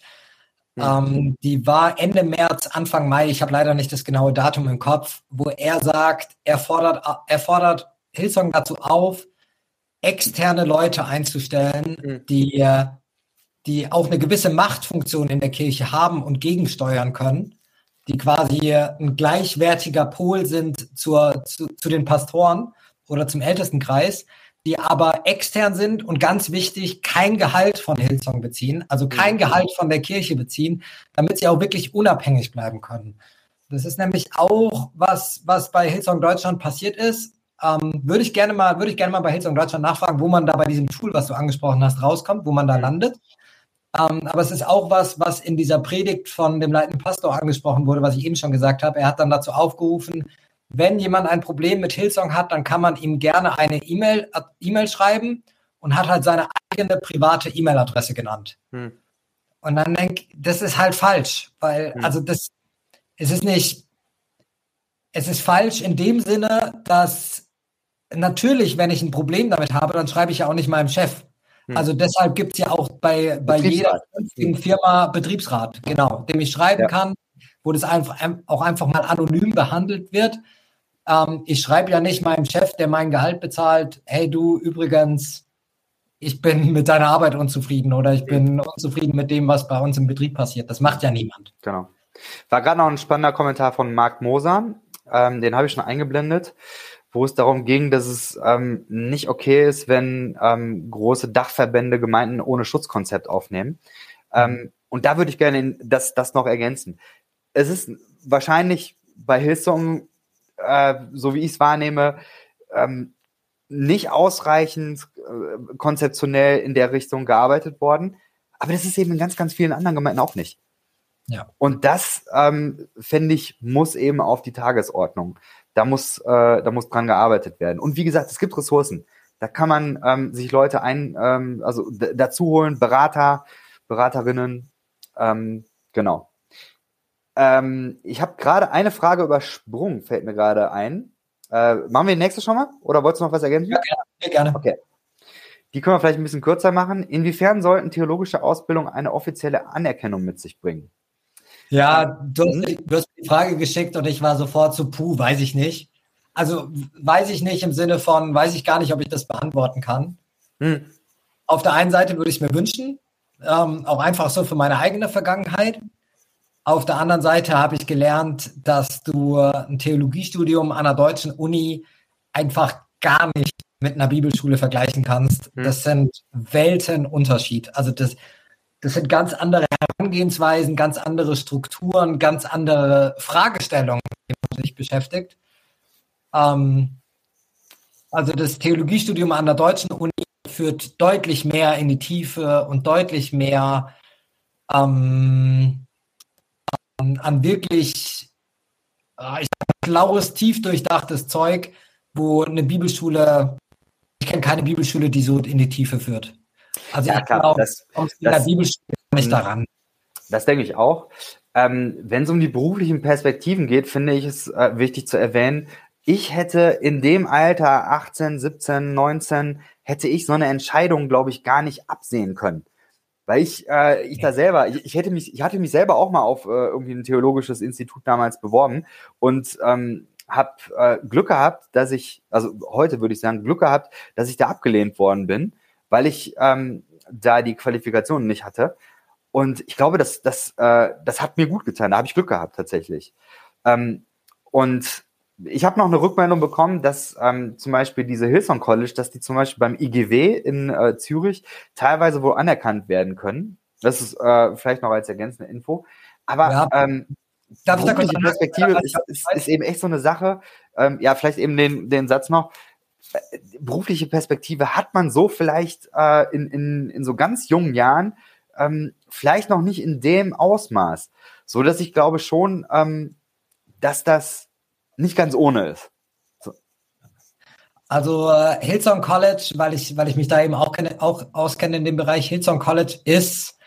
Mhm. Ähm, die war Ende März, Anfang Mai, ich habe leider nicht das genaue Datum im Kopf, wo er sagt, er fordert, er fordert Hillsong dazu auf, externe Leute einzustellen, mhm. die, die auch eine gewisse Machtfunktion in der Kirche haben und gegensteuern können die quasi ein gleichwertiger Pol sind zur, zu, zu den Pastoren oder zum Ältestenkreis, die aber extern sind und ganz wichtig, kein Gehalt von Hillsong beziehen, also kein mhm. Gehalt von der Kirche beziehen, damit sie auch wirklich unabhängig bleiben können. Das ist nämlich auch was, was bei Hillsong Deutschland passiert ist. Ähm, würde ich gerne mal, würde ich gerne mal bei Hillsong Deutschland nachfragen, wo man da bei diesem Tool, was du angesprochen hast, rauskommt, wo man da landet. Ähm, aber es ist auch was, was in dieser Predigt von dem leitenden Pastor angesprochen wurde, was ich eben schon gesagt habe. Er hat dann dazu aufgerufen, wenn jemand ein Problem mit Hillsong hat, dann kann man ihm gerne eine E-Mail e schreiben und hat halt seine eigene private E-Mail-Adresse genannt. Hm. Und dann denke das ist halt falsch, weil, hm. also das, es ist nicht, es ist falsch in dem Sinne, dass natürlich, wenn ich ein Problem damit habe, dann schreibe ich ja auch nicht meinem Chef. Hm. Also deshalb gibt es ja auch bei, bei jeder Firma Betriebsrat, genau, dem ich schreiben ja. kann, wo das einfach, auch einfach mal anonym behandelt wird. Ähm, ich schreibe ja nicht meinem Chef, der mein Gehalt bezahlt, hey du übrigens, ich bin mit deiner Arbeit unzufrieden oder ich bin unzufrieden mit dem, was bei uns im Betrieb passiert. Das macht ja niemand. Genau. War gerade noch ein spannender Kommentar von Marc Moser, ähm, den habe ich schon eingeblendet wo es darum ging, dass es ähm, nicht okay ist, wenn ähm, große Dachverbände Gemeinden ohne Schutzkonzept aufnehmen. Ähm, und da würde ich gerne das, das noch ergänzen. Es ist wahrscheinlich bei Hillsong äh, so wie ich es wahrnehme, ähm, nicht ausreichend äh, konzeptionell in der Richtung gearbeitet worden. Aber das ist eben in ganz, ganz vielen anderen Gemeinden auch nicht. Ja. Und das, ähm, finde ich, muss eben auf die Tagesordnung. Da muss, äh, da muss dran gearbeitet werden. Und wie gesagt, es gibt Ressourcen. Da kann man ähm, sich Leute ein, ähm, also dazu holen, Berater, Beraterinnen. Ähm, genau. Ähm, ich habe gerade eine Frage übersprungen, fällt mir gerade ein. Äh, machen wir die nächste schon mal? Oder wolltest du noch was ergänzen? Ja, gerne. Okay. Die können wir vielleicht ein bisschen kürzer machen. Inwiefern sollten theologische Ausbildung eine offizielle Anerkennung mit sich bringen? Ja, du hast, du hast die Frage geschickt und ich war sofort zu puh, weiß ich nicht. Also weiß ich nicht im Sinne von, weiß ich gar nicht, ob ich das beantworten kann. Hm. Auf der einen Seite würde ich es mir wünschen, ähm, auch einfach so für meine eigene Vergangenheit. Auf der anderen Seite habe ich gelernt, dass du ein Theologiestudium an einer deutschen Uni einfach gar nicht mit einer Bibelschule vergleichen kannst. Hm. Das sind Weltenunterschied. Also das, das sind ganz andere Herangehensweisen, ganz andere Strukturen, ganz andere Fragestellungen, mit denen man sich beschäftigt. Ähm, also das Theologiestudium an der deutschen Uni führt deutlich mehr in die Tiefe und deutlich mehr ähm, an, an wirklich äh, ich blaues, tief durchdachtes Zeug, wo eine Bibelschule, ich kenne keine Bibelschule, die so in die Tiefe führt. Also ja, ich glaube, das, aus der Bibelschule nicht daran. Das denke ich auch. Ähm, Wenn es um die beruflichen Perspektiven geht, finde ich es äh, wichtig zu erwähnen, ich hätte in dem Alter 18, 17, 19, hätte ich so eine Entscheidung, glaube ich, gar nicht absehen können weil ich, äh, ich da selber, ich, ich hätte mich, ich hatte mich selber auch mal auf äh, irgendwie ein theologisches Institut damals beworben und ähm, habe äh, Glück gehabt, dass ich, also heute würde ich sagen, Glück gehabt, dass ich da abgelehnt worden bin, weil ich ähm, da die Qualifikationen nicht hatte. Und ich glaube, das, das, äh, das hat mir gut getan. Da habe ich Glück gehabt tatsächlich. Ähm, und ich habe noch eine Rückmeldung bekommen, dass ähm, zum Beispiel diese Hillsong College, dass die zum Beispiel beim IGW in äh, Zürich teilweise wohl anerkannt werden können. Das ist äh, vielleicht noch als ergänzende Info. Aber ja. ähm, Darf ich da kurz Perspektive ist, ist, ist, eben echt so eine Sache. Ähm, ja, vielleicht eben den, den Satz noch. Berufliche Perspektive hat man so vielleicht äh, in, in, in so ganz jungen Jahren ähm, vielleicht noch nicht in dem Ausmaß. So dass ich glaube schon, ähm, dass das nicht ganz ohne ist. So. Also äh, Hillsong College, weil ich, weil ich mich da eben auch, kenne, auch auskenne in dem Bereich, Hillsong College ist,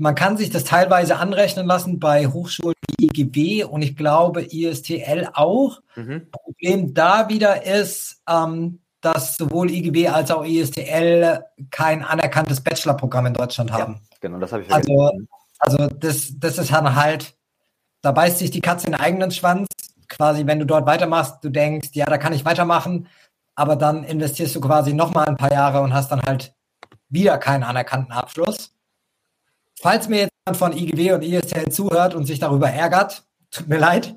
man kann sich das teilweise anrechnen lassen bei Hochschulen wie IGB und ich glaube ISTL auch. Mhm. Problem da wieder ist, ähm, dass sowohl IGB als auch ISTL kein anerkanntes Bachelorprogramm in Deutschland haben. Ja, genau, das habe ich also, vergessen. Also, also das, das ist dann halt, da beißt sich die Katze in den eigenen Schwanz quasi, wenn du dort weitermachst, du denkst, ja, da kann ich weitermachen, aber dann investierst du quasi nochmal ein paar Jahre und hast dann halt wieder keinen anerkannten Abschluss. Falls mir jetzt jemand von IGW und ISTL zuhört und sich darüber ärgert, tut mir leid.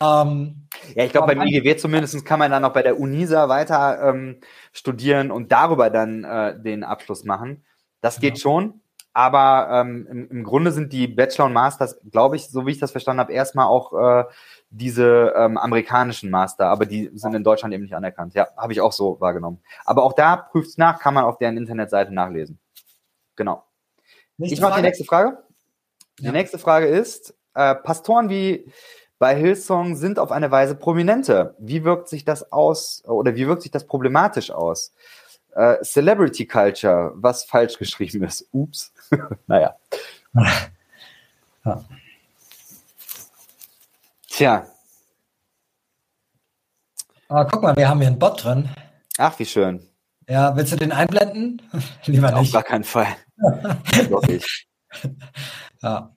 Ähm, ja, ich glaube, beim IGW zumindest kann man dann noch bei der UNISA weiter ähm, studieren und darüber dann äh, den Abschluss machen. Das geht ja. schon. Aber ähm, im, im, Grunde sind die Bachelor und Masters, glaube ich, so wie ich das verstanden habe, erstmal auch äh, diese ähm, amerikanischen Master, aber die sind in Deutschland eben nicht anerkannt. Ja, habe ich auch so wahrgenommen. Aber auch da prüft's nach, kann man auf deren Internetseite nachlesen. Genau. Nächste ich mache die nächste Frage. Die ja. nächste Frage ist, äh, Pastoren wie bei Hillsong sind auf eine Weise prominente. Wie wirkt sich das aus oder wie wirkt sich das problematisch aus? Äh, Celebrity Culture, was falsch geschrieben ist. Ups. naja. Ja. Tja. Aber guck mal, wir haben hier einen Bot drin. Ach, wie schön. Ja, willst du den einblenden? Lieber nicht. Auf gar keinen Fall. Ja.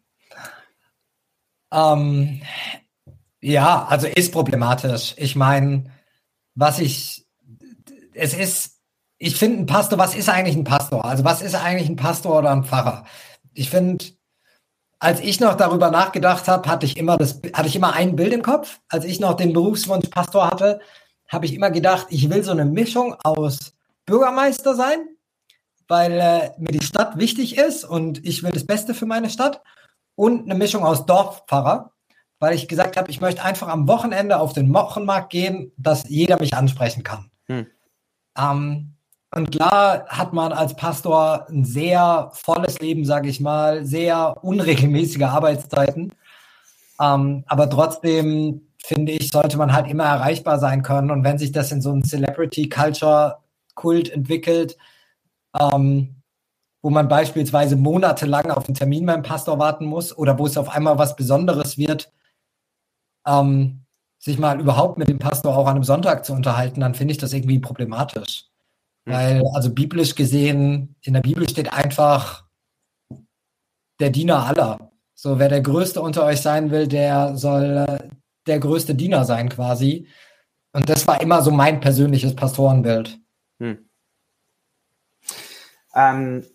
Ähm, ja, also ist problematisch. Ich meine, was ich, es ist, ich finde ein Pastor, was ist eigentlich ein Pastor? Also was ist eigentlich ein Pastor oder ein Pfarrer? Ich finde, als ich noch darüber nachgedacht habe, hatte ich immer das, hatte ich immer ein Bild im Kopf. Als ich noch den Berufswunsch Pastor hatte, habe ich immer gedacht, ich will so eine Mischung aus Bürgermeister sein, weil äh, mir die Stadt wichtig ist und ich will das Beste für meine Stadt und eine Mischung aus Dorfpfarrer, weil ich gesagt habe, ich möchte einfach am Wochenende auf den Wochenmarkt gehen, dass jeder mich ansprechen kann. Hm. Ähm, und klar hat man als Pastor ein sehr volles Leben, sage ich mal, sehr unregelmäßige Arbeitszeiten. Ähm, aber trotzdem finde ich, sollte man halt immer erreichbar sein können. Und wenn sich das in so einen Celebrity-Culture-Kult entwickelt, ähm, wo man beispielsweise monatelang auf einen Termin beim Pastor warten muss oder wo es auf einmal was Besonderes wird, ähm, sich mal überhaupt mit dem Pastor auch an einem Sonntag zu unterhalten, dann finde ich das irgendwie problematisch. Mhm. Weil, also biblisch gesehen, in der Bibel steht einfach der Diener aller. So, wer der Größte unter euch sein will, der soll äh, der größte Diener sein quasi. Und das war immer so mein persönliches Pastorenbild. Hm. Ähm,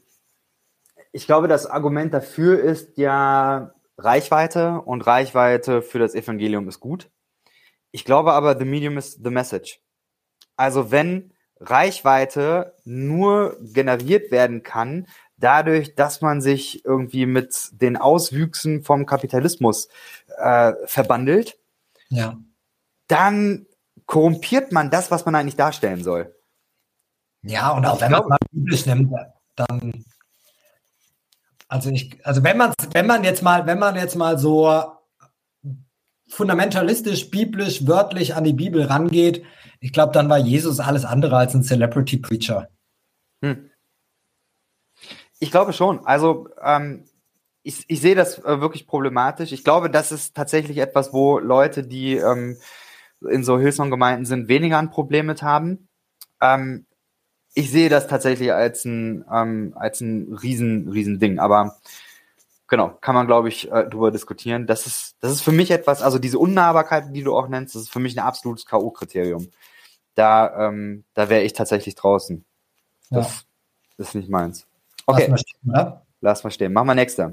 ich glaube, das Argument dafür ist ja Reichweite und Reichweite für das Evangelium ist gut. Ich glaube aber, the medium is the message. Also wenn Reichweite nur generiert werden kann, dadurch, dass man sich irgendwie mit den Auswüchsen vom Kapitalismus äh, verbandelt, ja. dann korrumpiert man das, was man eigentlich darstellen soll. Ja, und auch wenn man mal biblisch nimmt, dann also ich, also wenn man wenn man jetzt mal, wenn man jetzt mal so fundamentalistisch, biblisch, wörtlich an die Bibel rangeht, ich glaube, dann war Jesus alles andere als ein Celebrity Preacher. Hm. Ich glaube schon. Also ähm, ich, ich sehe das äh, wirklich problematisch. Ich glaube, das ist tatsächlich etwas, wo Leute, die ähm, in so Hillsong-Gemeinden sind, weniger ein Problem mit haben. Ähm, ich sehe das tatsächlich als ein, ähm, als ein riesen, riesen Ding. Aber genau, kann man, glaube ich, äh, drüber diskutieren. Das ist, das ist für mich etwas, also diese Unnahbarkeit, die du auch nennst, das ist für mich ein absolutes K.O.-Kriterium. Da, ähm, da wäre ich tatsächlich draußen. Das ja. ist nicht meins. Okay. Lass mal stehen, oder? Lass mal stehen. Machen wir nächster.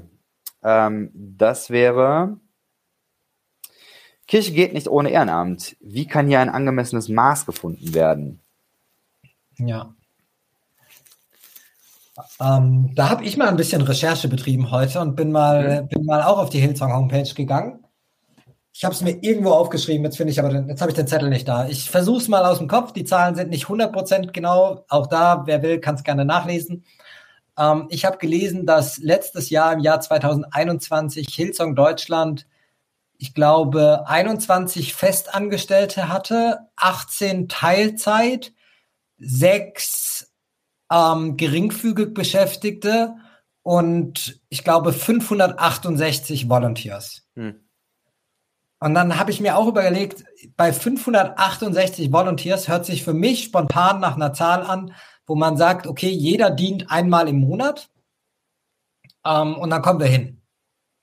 Ähm, das wäre Kirche geht nicht ohne Ehrenamt. Wie kann hier ein angemessenes Maß gefunden werden? Ja. Ähm, da habe ich mal ein bisschen Recherche betrieben heute und bin mal, mhm. bin mal auch auf die Hillsong Homepage gegangen. Ich habe es mir irgendwo aufgeschrieben, jetzt finde ich aber, den, jetzt habe ich den Zettel nicht da. Ich versuche es mal aus dem Kopf. Die Zahlen sind nicht 100% genau. Auch da, wer will, kann es gerne nachlesen. Ähm, ich habe gelesen, dass letztes Jahr, im Jahr 2021, Hillsong Deutschland, ich glaube, 21 Festangestellte hatte, 18 Teilzeit, sechs ähm, geringfügig Beschäftigte und ich glaube 568 Volunteers. Hm. Und dann habe ich mir auch überlegt, bei 568 Volunteers hört sich für mich spontan nach einer Zahl an, wo man sagt, okay, jeder dient einmal im Monat ähm, und dann kommen wir hin.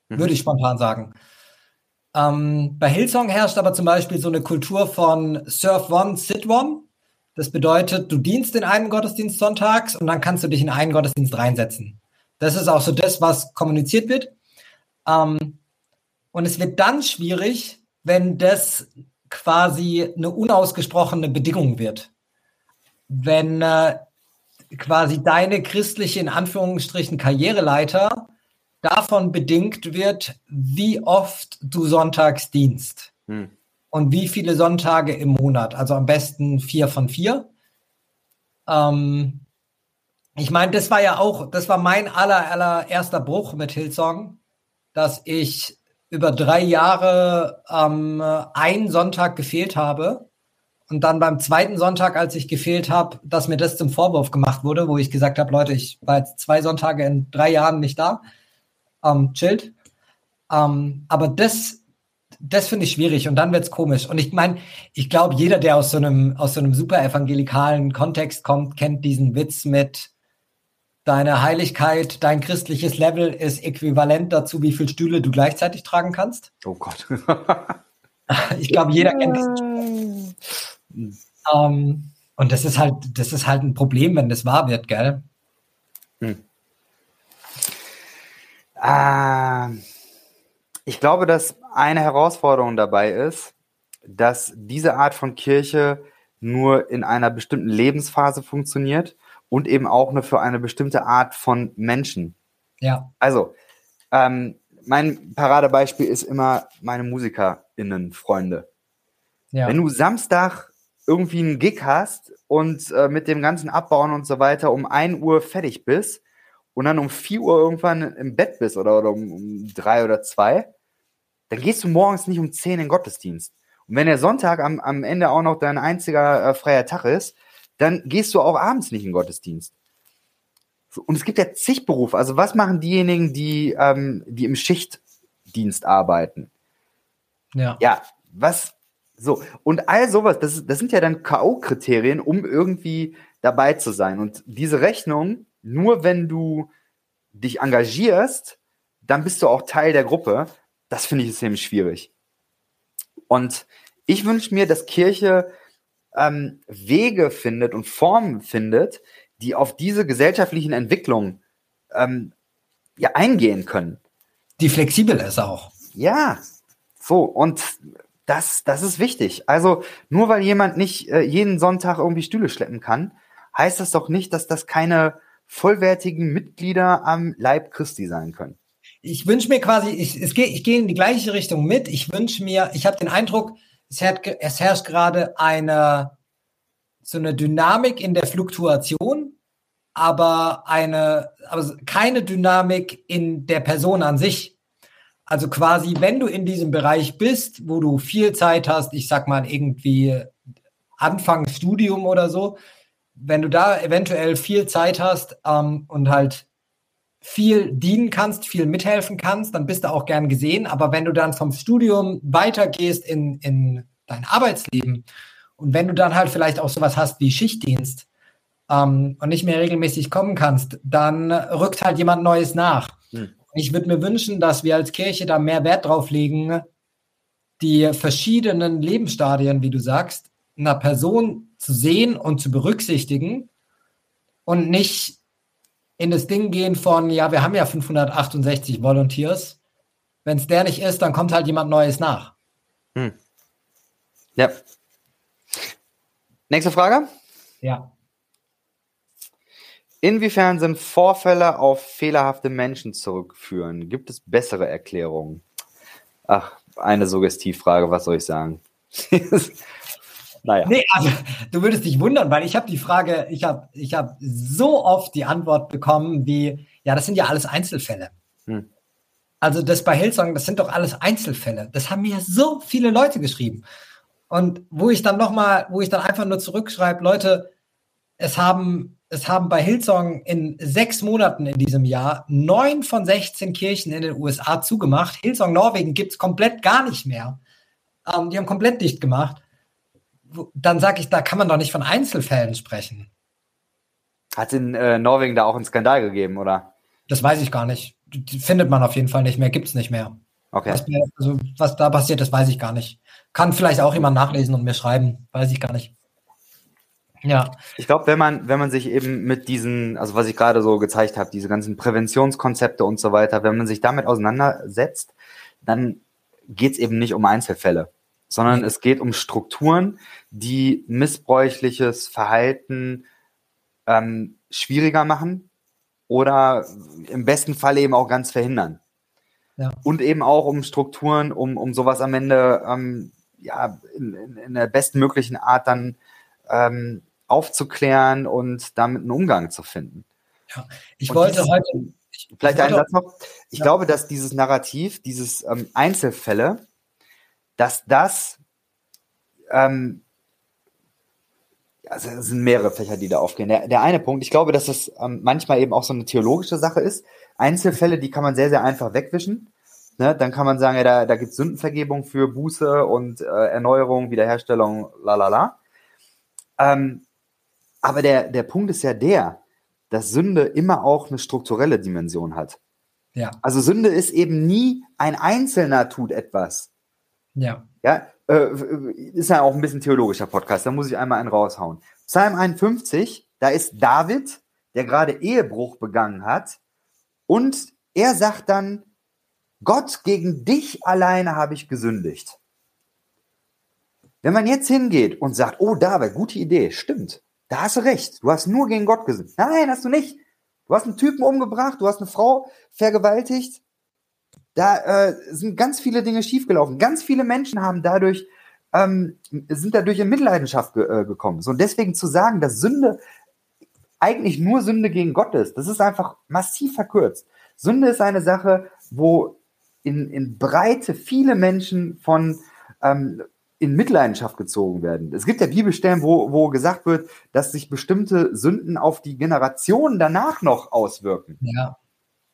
Mhm. Würde ich spontan sagen. Ähm, bei Hillsong herrscht aber zum Beispiel so eine Kultur von Surf One, Sit One. Das bedeutet, du dienst in einen Gottesdienst sonntags und dann kannst du dich in einen Gottesdienst reinsetzen. Das ist auch so das, was kommuniziert wird. Ähm, und es wird dann schwierig, wenn das quasi eine unausgesprochene Bedingung wird. Wenn äh, quasi deine christliche, in Anführungsstrichen, Karriereleiter davon bedingt wird, wie oft du sonntags dienst. Hm und wie viele Sonntage im Monat. Also am besten vier von vier. Ähm, ich meine, das war ja auch, das war mein aller, allererster Bruch mit Hillsong, dass ich über drei Jahre ähm, einen Sonntag gefehlt habe. Und dann beim zweiten Sonntag, als ich gefehlt habe, dass mir das zum Vorwurf gemacht wurde, wo ich gesagt habe, Leute, ich war jetzt zwei Sonntage in drei Jahren nicht da. Ähm, chillt. Ähm, aber das das finde ich schwierig und dann wird es komisch. Und ich meine, ich glaube, jeder, der aus so einem, aus so einem super evangelikalen Kontext kommt, kennt diesen Witz mit deine Heiligkeit, dein christliches Level ist äquivalent dazu, wie viele Stühle du gleichzeitig tragen kannst. Oh Gott. ich glaube, jeder kennt diesen ähm, Und das ist halt, das ist halt ein Problem, wenn das wahr wird, gell? Hm. Ah, ich glaube, dass eine Herausforderung dabei ist, dass diese Art von Kirche nur in einer bestimmten Lebensphase funktioniert und eben auch nur für eine bestimmte Art von Menschen. Ja. Also, ähm, mein Paradebeispiel ist immer meine MusikerInnen, Freunde. Ja. Wenn du Samstag irgendwie einen Gig hast und äh, mit dem ganzen Abbauen und so weiter um 1 Uhr fertig bist und dann um 4 Uhr irgendwann im Bett bist oder, oder um, um 3 oder 2, dann gehst du morgens nicht um 10 in den Gottesdienst. Und wenn der Sonntag am, am Ende auch noch dein einziger äh, freier Tag ist, dann gehst du auch abends nicht in den Gottesdienst. Und es gibt ja zig Berufe. Also was machen diejenigen, die, ähm, die im Schichtdienst arbeiten? Ja. Ja, was, so. Und all sowas, das, das sind ja dann K.O.-Kriterien, um irgendwie dabei zu sein. Und diese Rechnung, nur wenn du dich engagierst, dann bist du auch Teil der Gruppe. Das finde ich ist ziemlich schwierig. Und ich wünsche mir, dass Kirche ähm, Wege findet und Formen findet, die auf diese gesellschaftlichen Entwicklungen ähm, ja eingehen können. Die flexibel ist auch. Ja, so und das, das ist wichtig. Also nur weil jemand nicht äh, jeden Sonntag irgendwie Stühle schleppen kann, heißt das doch nicht, dass das keine vollwertigen Mitglieder am Leib Christi sein können. Ich wünsche mir quasi, ich, es geh, ich gehe in die gleiche Richtung mit. Ich wünsche mir, ich habe den Eindruck, es, hat, es herrscht gerade eine so eine Dynamik in der Fluktuation, aber eine, aber keine Dynamik in der Person an sich. Also quasi, wenn du in diesem Bereich bist, wo du viel Zeit hast, ich sag mal irgendwie Anfang Studium oder so, wenn du da eventuell viel Zeit hast ähm, und halt viel dienen kannst, viel mithelfen kannst, dann bist du auch gern gesehen. Aber wenn du dann vom Studium weitergehst in, in dein Arbeitsleben und wenn du dann halt vielleicht auch sowas hast wie Schichtdienst ähm, und nicht mehr regelmäßig kommen kannst, dann rückt halt jemand Neues nach. Hm. Ich würde mir wünschen, dass wir als Kirche da mehr Wert drauf legen, die verschiedenen Lebensstadien, wie du sagst, einer Person zu sehen und zu berücksichtigen und nicht in das Ding gehen von, ja, wir haben ja 568 Volunteers. Wenn es der nicht ist, dann kommt halt jemand Neues nach. Hm. Ja. Nächste Frage? Ja. Inwiefern sind Vorfälle auf fehlerhafte Menschen zurückführen? Gibt es bessere Erklärungen? Ach, eine Suggestivfrage, was soll ich sagen? naja. Nee, also, du würdest dich wundern, weil ich habe die Frage, ich habe ich hab so oft die Antwort bekommen wie, ja, das sind ja alles Einzelfälle. Hm. Also das bei Hillsong, das sind doch alles Einzelfälle. Das haben mir so viele Leute geschrieben. Und wo ich dann nochmal, wo ich dann einfach nur zurückschreibe, Leute, es haben, es haben bei Hillsong in sechs Monaten in diesem Jahr neun von 16 Kirchen in den USA zugemacht. Hillsong Norwegen gibt es komplett gar nicht mehr. Ähm, die haben komplett dicht gemacht. Dann sage ich, da kann man doch nicht von Einzelfällen sprechen. Hat es in äh, Norwegen da auch einen Skandal gegeben, oder? Das weiß ich gar nicht. Findet man auf jeden Fall nicht mehr, gibt es nicht mehr. Okay. Was, also, was da passiert, das weiß ich gar nicht. Kann vielleicht auch jemand nachlesen und mir schreiben, weiß ich gar nicht. Ja. Ich glaube, wenn man, wenn man sich eben mit diesen, also was ich gerade so gezeigt habe, diese ganzen Präventionskonzepte und so weiter, wenn man sich damit auseinandersetzt, dann geht es eben nicht um Einzelfälle, sondern es geht um Strukturen, die missbräuchliches Verhalten ähm, schwieriger machen oder im besten Fall eben auch ganz verhindern. Ja. Und eben auch um Strukturen, um, um sowas am Ende ähm, ja, in, in, in der bestmöglichen Art dann ähm, aufzuklären und damit einen Umgang zu finden. Ja, ich und wollte heute. Ich, vielleicht einen Satz noch. Ich ja. glaube, dass dieses Narrativ, dieses ähm, Einzelfälle, dass das ähm, also es sind mehrere Fächer, die da aufgehen. Der, der eine Punkt, ich glaube, dass es ähm, manchmal eben auch so eine theologische Sache ist. Einzelfälle, die kann man sehr, sehr einfach wegwischen. Ne? Dann kann man sagen, ja, da, da gibt es Sündenvergebung für Buße und äh, Erneuerung, Wiederherstellung, la la la. Ähm, aber der, der Punkt ist ja der, dass Sünde immer auch eine strukturelle Dimension hat. Ja. Also Sünde ist eben nie ein Einzelner tut etwas. Ja. Ja, äh, ist ja auch ein bisschen theologischer Podcast, da muss ich einmal einen raushauen. Psalm 51, da ist David, der gerade Ehebruch begangen hat, und er sagt dann, Gott, gegen dich alleine habe ich gesündigt. Wenn man jetzt hingeht und sagt, oh David, gute Idee, stimmt, da hast du recht, du hast nur gegen Gott gesündigt. Nein, hast du nicht. Du hast einen Typen umgebracht, du hast eine Frau vergewaltigt. Da äh, sind ganz viele Dinge schiefgelaufen. Ganz viele Menschen haben dadurch, ähm, sind dadurch in Mitleidenschaft ge äh, gekommen. So, und deswegen zu sagen, dass Sünde eigentlich nur Sünde gegen Gott ist, das ist einfach massiv verkürzt. Sünde ist eine Sache, wo in, in Breite viele Menschen von ähm, in Mitleidenschaft gezogen werden. Es gibt ja Bibelstellen, wo, wo gesagt wird, dass sich bestimmte Sünden auf die Generationen danach noch auswirken. Ja.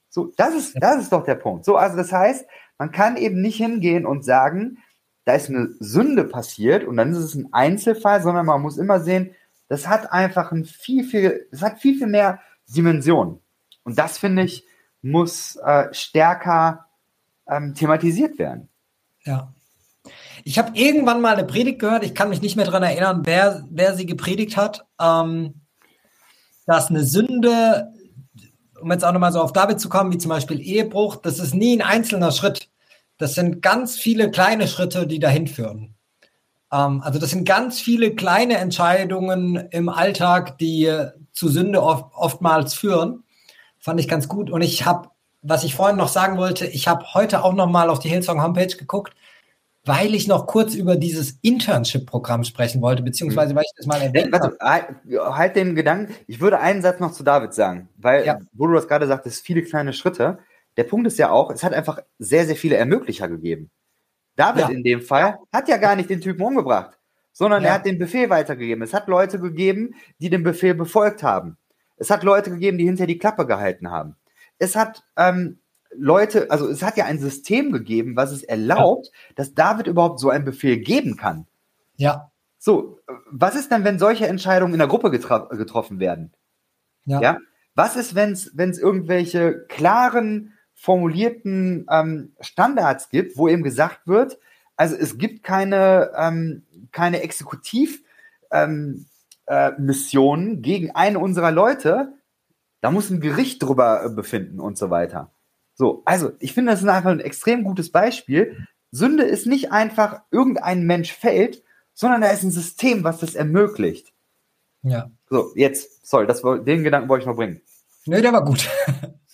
So, das ist, das ist doch der Punkt. So, also das heißt, man kann eben nicht hingehen und sagen, da ist eine Sünde passiert und dann ist es ein Einzelfall, sondern man muss immer sehen, das hat einfach ein viel, viel, das hat viel, viel mehr Dimensionen. Und das finde ich, muss äh, stärker ähm, thematisiert werden. Ja. Ich habe irgendwann mal eine Predigt gehört, ich kann mich nicht mehr daran erinnern, wer, wer sie gepredigt hat, ähm, dass eine Sünde, um jetzt auch nochmal so auf David zu kommen, wie zum Beispiel Ehebruch, das ist nie ein einzelner Schritt. Das sind ganz viele kleine Schritte, die dahin führen. Ähm, also das sind ganz viele kleine Entscheidungen im Alltag, die zu Sünde oft, oftmals führen. Fand ich ganz gut. Und ich habe, was ich vorhin noch sagen wollte, ich habe heute auch nochmal auf die Hillsong Homepage geguckt weil ich noch kurz über dieses Internship-Programm sprechen wollte, beziehungsweise weil ich das mal erwähnt habe. Halt, halt den Gedanken, ich würde einen Satz noch zu David sagen, weil, ja. wo du das gerade sagtest, viele kleine Schritte. Der Punkt ist ja auch, es hat einfach sehr, sehr viele Ermöglicher gegeben. David ja. in dem Fall hat ja gar nicht den Typen umgebracht, sondern ja. er hat den Befehl weitergegeben. Es hat Leute gegeben, die den Befehl befolgt haben. Es hat Leute gegeben, die hinter die Klappe gehalten haben. Es hat ähm, Leute, also es hat ja ein System gegeben, was es erlaubt, ja. dass David überhaupt so einen Befehl geben kann. Ja. So, was ist denn, wenn solche Entscheidungen in der Gruppe getroffen werden? Ja. ja? Was ist, wenn es irgendwelche klaren, formulierten ähm, Standards gibt, wo eben gesagt wird, also es gibt keine, ähm, keine Exekutivmissionen ähm, äh, gegen einen unserer Leute, da muss ein Gericht drüber äh, befinden und so weiter. So, also ich finde, das ist einfach ein extrem gutes Beispiel. Sünde ist nicht einfach, irgendein Mensch fällt, sondern da ist ein System, was das ermöglicht. Ja. So, jetzt, sorry, das, den Gedanken wollte ich noch bringen. Nö, der war gut.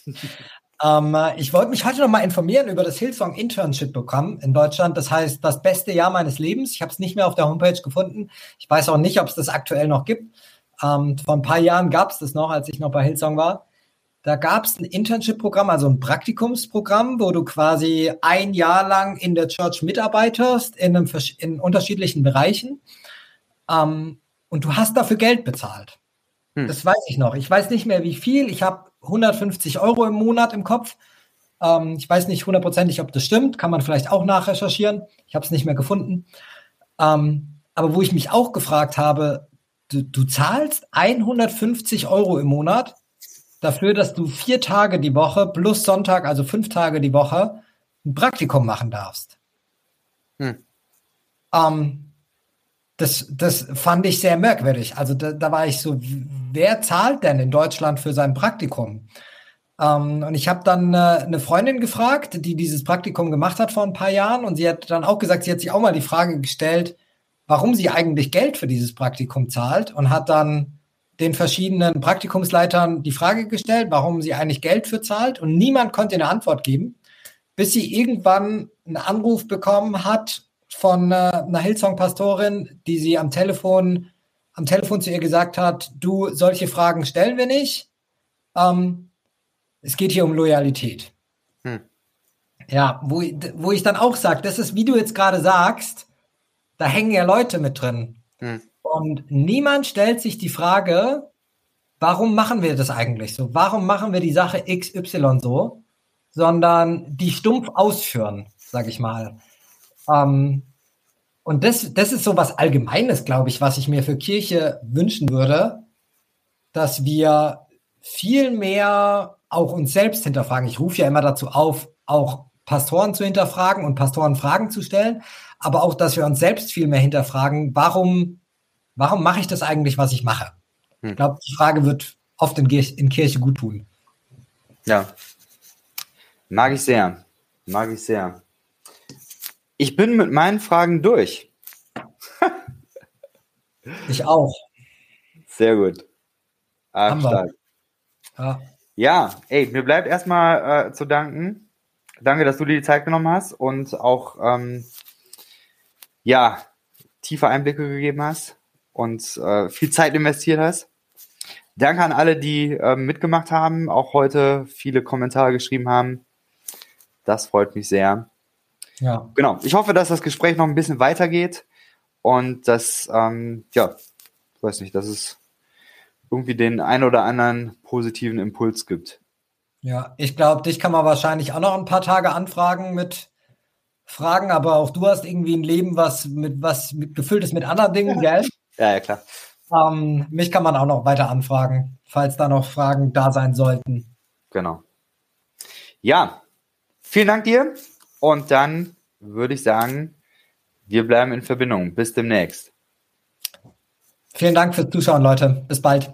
ähm, ich wollte mich heute noch mal informieren über das Hillsong Internship Programm in Deutschland. Das heißt, das beste Jahr meines Lebens. Ich habe es nicht mehr auf der Homepage gefunden. Ich weiß auch nicht, ob es das aktuell noch gibt. Ähm, vor ein paar Jahren gab es das noch, als ich noch bei Hillsong war. Da gab es ein Internship-Programm, also ein Praktikumsprogramm, wo du quasi ein Jahr lang in der Church mitarbeitest, in, einem, in unterschiedlichen Bereichen. Ähm, und du hast dafür Geld bezahlt. Hm. Das weiß ich noch. Ich weiß nicht mehr, wie viel. Ich habe 150 Euro im Monat im Kopf. Ähm, ich weiß nicht hundertprozentig, ob das stimmt. Kann man vielleicht auch nachrecherchieren. Ich habe es nicht mehr gefunden. Ähm, aber wo ich mich auch gefragt habe, du, du zahlst 150 Euro im Monat dafür, dass du vier Tage die Woche plus Sonntag, also fünf Tage die Woche, ein Praktikum machen darfst. Hm. Ähm, das, das fand ich sehr merkwürdig. Also da, da, war ich so, wer zahlt denn in Deutschland für sein Praktikum? Ähm, und ich habe dann äh, eine Freundin gefragt, die dieses Praktikum gemacht hat vor ein paar Jahren. Und sie hat dann auch gesagt, sie hat sich auch mal die Frage gestellt, warum sie eigentlich Geld für dieses Praktikum zahlt und hat dann den verschiedenen Praktikumsleitern die Frage gestellt, warum sie eigentlich Geld für zahlt und niemand konnte eine Antwort geben, bis sie irgendwann einen Anruf bekommen hat von äh, einer Hillsong-Pastorin, die sie am Telefon, am Telefon zu ihr gesagt hat, du, solche Fragen stellen wir nicht. Ähm, es geht hier um Loyalität. Hm. Ja, wo, wo ich dann auch sage, das ist, wie du jetzt gerade sagst, da hängen ja Leute mit drin. Hm. Und niemand stellt sich die Frage, warum machen wir das eigentlich so? Warum machen wir die Sache XY so? Sondern die stumpf ausführen, sage ich mal. Ähm, und das, das ist so was Allgemeines, glaube ich, was ich mir für Kirche wünschen würde, dass wir viel mehr auch uns selbst hinterfragen. Ich rufe ja immer dazu auf, auch Pastoren zu hinterfragen und Pastoren Fragen zu stellen, aber auch, dass wir uns selbst viel mehr hinterfragen, warum warum mache ich das eigentlich, was ich mache? Hm. Ich glaube, die Frage wird oft in, in Kirche gut tun. Ja. Mag ich sehr. Mag ich sehr. Ich bin mit meinen Fragen durch. ich auch. Sehr gut. Ah, stark. Ja. ja, ey, mir bleibt erstmal äh, zu danken Danke, dass du dir die Zeit genommen hast und auch ähm, ja tiefe Einblicke gegeben hast und äh, viel Zeit investiert hast. Danke an alle, die äh, mitgemacht haben, auch heute viele Kommentare geschrieben haben. Das freut mich sehr. Ja. Genau. Ich hoffe, dass das Gespräch noch ein bisschen weitergeht und dass, ähm, ja, weiß nicht, dass es irgendwie den ein oder anderen positiven Impuls gibt. Ja, ich glaube, dich kann man wahrscheinlich auch noch ein paar Tage anfragen mit Fragen, aber auch du hast irgendwie ein Leben, was mit was mit, gefüllt ist mit anderen Dingen, gell? Ja, ja, klar. Ähm, mich kann man auch noch weiter anfragen, falls da noch Fragen da sein sollten. Genau. Ja, vielen Dank dir. Und dann würde ich sagen, wir bleiben in Verbindung. Bis demnächst. Vielen Dank fürs Zuschauen, Leute. Bis bald.